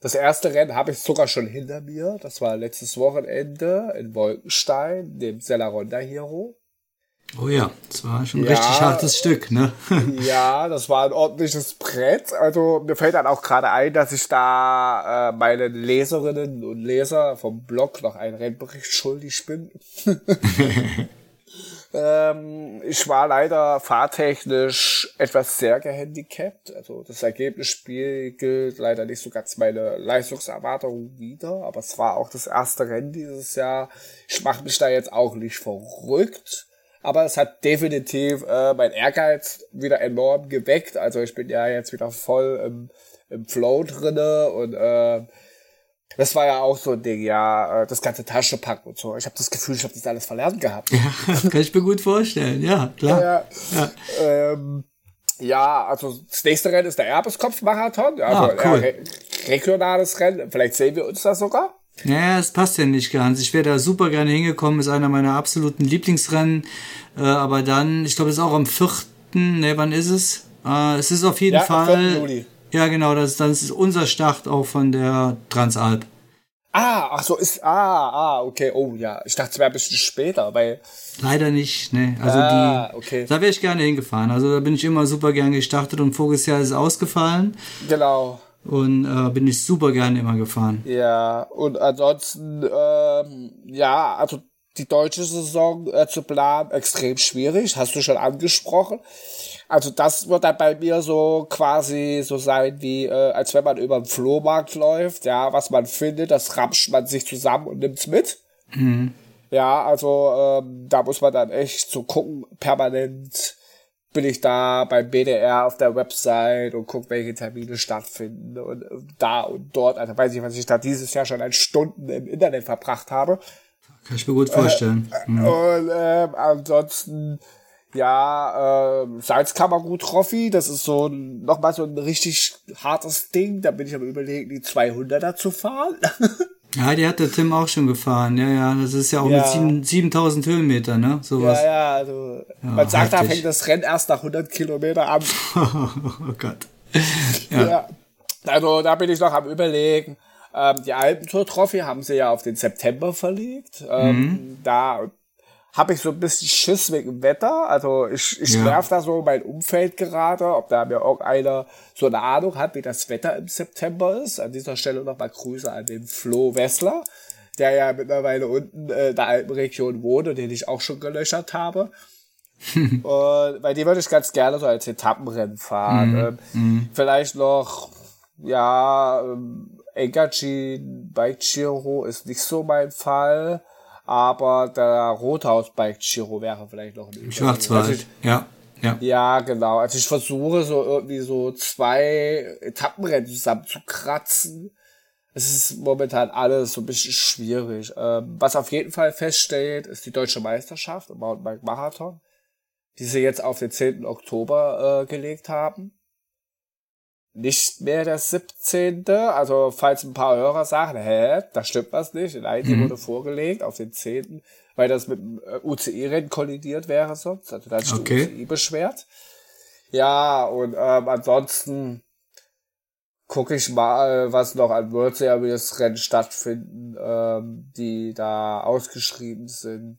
Das erste Rennen habe ich sogar schon hinter mir. Das war letztes Wochenende in Wolkenstein, dem Selaronda Hero. Oh ja, das war schon ein ja, richtig hartes Stück, ne? ja, das war ein ordentliches Brett. Also mir fällt dann auch gerade ein, dass ich da äh, meinen Leserinnen und Leser vom Blog noch einen Rennbericht schuldig bin. ähm, ich war leider fahrtechnisch etwas sehr gehandicapt. Also das Ergebnis spiegelt leider nicht so ganz meine Leistungserwartungen wider, aber es war auch das erste Rennen dieses Jahr. Ich mache mich da jetzt auch nicht verrückt aber es hat definitiv äh, mein Ehrgeiz wieder enorm geweckt. Also ich bin ja jetzt wieder voll im, im Flow drinne und äh, das war ja auch so ein Ding, ja, äh, das ganze Tasche packen und so. Ich habe das Gefühl, ich habe das alles verlernt gehabt. Ja, kann ich mir gut vorstellen, ja, klar. Ja, ja. Ähm, ja also das nächste Rennen ist der Erbeskopf-Marathon, also ah, cool. Re regionales Rennen. Vielleicht sehen wir uns da sogar. Ja, es passt ja nicht ganz. Ich wäre da super gerne hingekommen, ist einer meiner absoluten Lieblingsrennen. Äh, aber dann, ich glaube, es ist auch am 4. Ne, wann ist es? Äh, es ist auf jeden ja, Fall. Juli. Ja, genau, das, das ist unser Start auch von der Transalp. Ah, ach so, ist, ah, ah, okay, oh ja. Ich dachte, es wäre ein bisschen später, weil. Leider nicht, ne. Also ah, die, okay. da wäre ich gerne hingefahren. Also da bin ich immer super gern gestartet und voriges Jahr ist es ausgefallen. Genau. Und äh, bin ich super gerne immer gefahren. Ja, und ansonsten, ähm, ja, also die deutsche Saison äh, zu planen, extrem schwierig, hast du schon angesprochen. Also das wird dann bei mir so quasi so sein, wie äh, als wenn man über den Flohmarkt läuft, ja, was man findet, das ramscht man sich zusammen und nimmt's mit. Mhm. Ja, also ähm, da muss man dann echt so gucken, permanent bin ich da beim BDR auf der Website und guck, welche Termine stattfinden und äh, da und dort. Also weiß ich, was ich da dieses Jahr schon an Stunden im Internet verbracht habe. Kann ich mir gut vorstellen. Äh, mhm. Und ähm, ansonsten, ja, äh, Salzkammergut Trophy, das ist so nochmal so ein richtig hartes Ding. Da bin ich am überlegen, die 200er zu fahren. Ja, die hat der Tim auch schon gefahren. Ja, ja, das ist ja auch ja. mit 7000 Höhenmeter, ne? Sowas. Ja, ja, also ja, man sagt, heftig. da fängt das Rennen erst nach 100 Kilometer an. oh Gott. Ja. ja. Also da bin ich noch am überlegen. Ähm, die Alpentour-Trophy haben sie ja auf den September verlegt. Ähm, mhm. Da habe ich so ein bisschen Schiss wegen Wetter. Also ich, ich ja. werf da so mein Umfeld gerade, ob da mir irgendeiner so eine Ahnung hat, wie das Wetter im September ist. An dieser Stelle nochmal Grüße an den Flo Wessler, der ja mittlerweile unten äh, in der Alpenregion wohnt und den ich auch schon gelöchert habe. und bei dem würde ich ganz gerne so als Etappenrennen fahren. Mhm. Ähm, mhm. Vielleicht noch, ja, ähm, Engachi Bike Giro ist nicht so mein Fall aber der Rothaus Bike Giro wäre vielleicht noch ein Schwarzwald, also ja. Ja. ja, genau. Also ich versuche so irgendwie so zwei Etappenrennen zusammen zu kratzen. Es ist momentan alles so ein bisschen schwierig. Ähm, was auf jeden Fall feststeht, ist die deutsche Meisterschaft im Mountainbike Marathon, die sie jetzt auf den 10. Oktober äh, gelegt haben nicht mehr der 17. Also falls ein paar Hörer sagen, hä, da stimmt was nicht. Nein, die mhm. wurde vorgelegt auf den 10., weil das mit dem äh, UCI-Rennen kollidiert wäre sonst. Also da sich okay. die UCI beschwert. Ja, und ähm, ansonsten gucke ich mal, was noch an World Series Rennen stattfinden, ähm, die da ausgeschrieben sind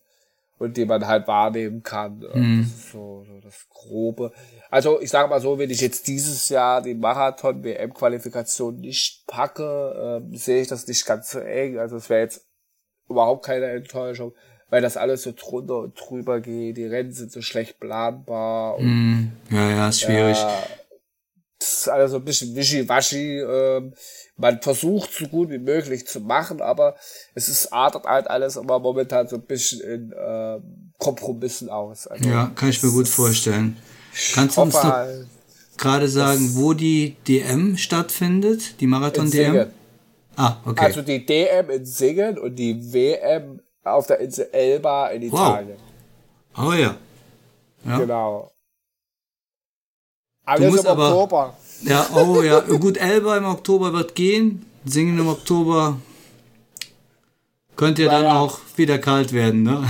und die man halt wahrnehmen kann. Mhm. Das ist so, so das Grobe. Also ich sage mal so, wenn ich jetzt dieses Jahr die Marathon-WM-Qualifikation nicht packe, äh, sehe ich das nicht ganz so eng. Also es wäre jetzt überhaupt keine Enttäuschung, weil das alles so drunter und drüber geht. Die Rennen sind so schlecht planbar. Und, mm, ja, ja, ist schwierig. Das ist alles so ein bisschen wischiwaschi. Äh, man versucht so gut wie möglich zu machen, aber es ist artet halt alles immer momentan so ein bisschen in äh, Kompromissen aus. Also, ja, kann ich mir gut vorstellen. Kannst du uns noch halt, gerade sagen, wo die DM stattfindet? Die Marathon-DM? Ah, okay. Also die DM in Singen und die WM auf der Insel Elba in Italien. Wow. Oh ja. ja. Genau. Alles im aber, Oktober. Ja, oh ja. Gut, Elba im Oktober wird gehen. Singen im Oktober könnte ja dann auch wieder kalt werden, ne?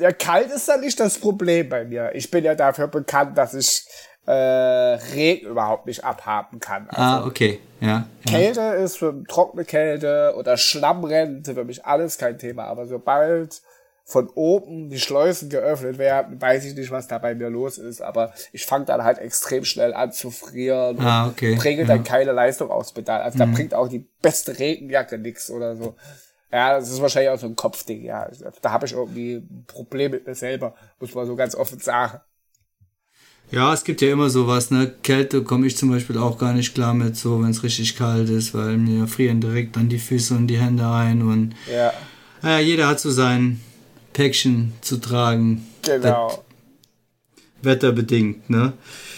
ja, kalt ist ja nicht das Problem bei mir. Ich bin ja dafür bekannt, dass ich äh, Regen überhaupt nicht abhaben kann. Ah, also, ah, okay. Ja, ja. Kälte ist für trockene Kälte oder Schlammrennen für mich alles kein Thema. Aber sobald von oben die Schleusen geöffnet werden, weiß ich nicht, was da bei mir los ist. Aber ich fange dann halt extrem schnell an zu frieren ah, okay. und bringe ja. dann keine Leistung aufs Pedal. Also mhm. da bringt auch die beste Regenjacke nix oder so. Ja, das ist wahrscheinlich auch so ein Kopfding, ja. Da habe ich irgendwie ein Problem mit mir selber, muss man so ganz offen sagen. Ja, es gibt ja immer sowas, ne? Kälte komme ich zum Beispiel auch gar nicht klar mit, so wenn es richtig kalt ist, weil mir frieren direkt dann die Füße und die Hände ein und ja. Ja, jeder hat so sein Päckchen zu tragen. Genau. Wetterbedingt, ne?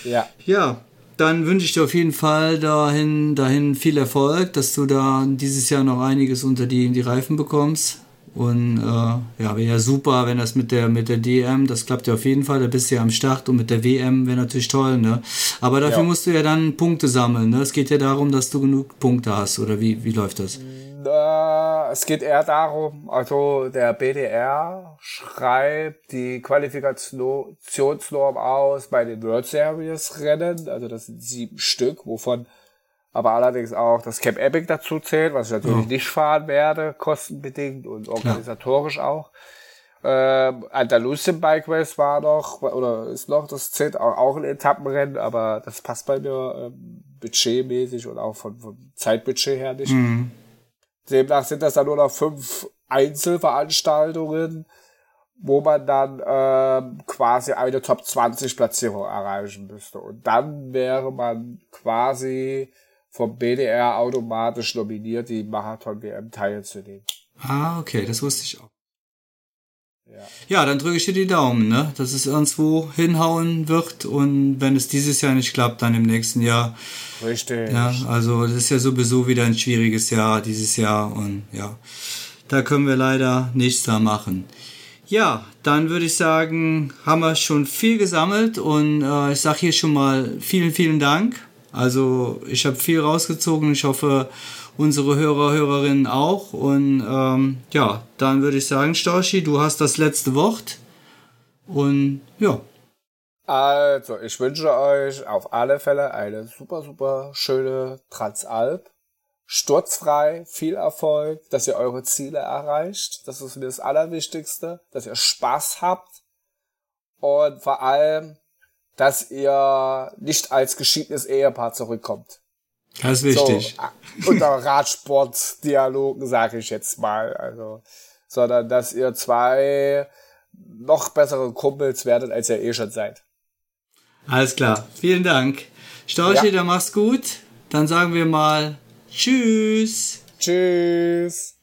Ja. Ja, dann wünsche ich dir auf jeden Fall dahin, dahin viel Erfolg, dass du da dieses Jahr noch einiges unter die, die Reifen bekommst. Und äh, ja, wäre ja super, wenn das mit der mit der DM, das klappt ja auf jeden Fall, da bist du ja am Start und mit der WM wäre natürlich toll, ne? Aber dafür ja. musst du ja dann Punkte sammeln, ne? Es geht ja darum, dass du genug Punkte hast, oder wie, wie läuft das? Äh, es geht eher darum, also der BDR schreibt die Qualifikationsnorm aus bei den World Series Rennen, also das sind sieben Stück, wovon aber allerdings auch das Camp Epic dazu zählt, was ich natürlich ja. nicht fahren werde, kostenbedingt und organisatorisch ja. auch. Ähm, Andalusien Bike Race war noch, oder ist noch, das zählt auch, auch ein Etappenrennen, aber das passt bei mir ähm, budgetmäßig und auch von, vom Zeitbudget her nicht. Mhm. Demnach sind das dann nur noch fünf Einzelveranstaltungen, wo man dann ähm, quasi eine Top 20 Platzierung erreichen müsste. Und dann wäre man quasi vom BDR automatisch nominiert, die Marathon-WM teilzunehmen. Ah, okay, das wusste ich auch. Ja. ja, dann drücke ich dir die Daumen, ne? dass es irgendwo hinhauen wird und wenn es dieses Jahr nicht klappt, dann im nächsten Jahr. Richtig. Ja, also das ist ja sowieso wieder ein schwieriges Jahr dieses Jahr und ja, da können wir leider nichts da machen. Ja, dann würde ich sagen, haben wir schon viel gesammelt und äh, ich sage hier schon mal vielen, vielen Dank. Also ich habe viel rausgezogen. Ich hoffe, unsere Hörer, Hörerinnen auch. Und ähm, ja, dann würde ich sagen, Storchi, du hast das letzte Wort. Und ja. Also, ich wünsche euch auf alle Fälle eine super, super schöne Transalp. Sturzfrei, viel Erfolg, dass ihr eure Ziele erreicht. Das ist mir das Allerwichtigste, dass ihr Spaß habt. Und vor allem, dass ihr nicht als geschiedenes Ehepaar zurückkommt. Das ist wichtig. So, unter Radsportdialogen sage ich jetzt mal. Also, sondern dass ihr zwei noch bessere Kumpels werdet, als ihr eh schon seid. Alles klar. Vielen Dank. Storchi, ja. dann mach's gut. Dann sagen wir mal Tschüss. Tschüss.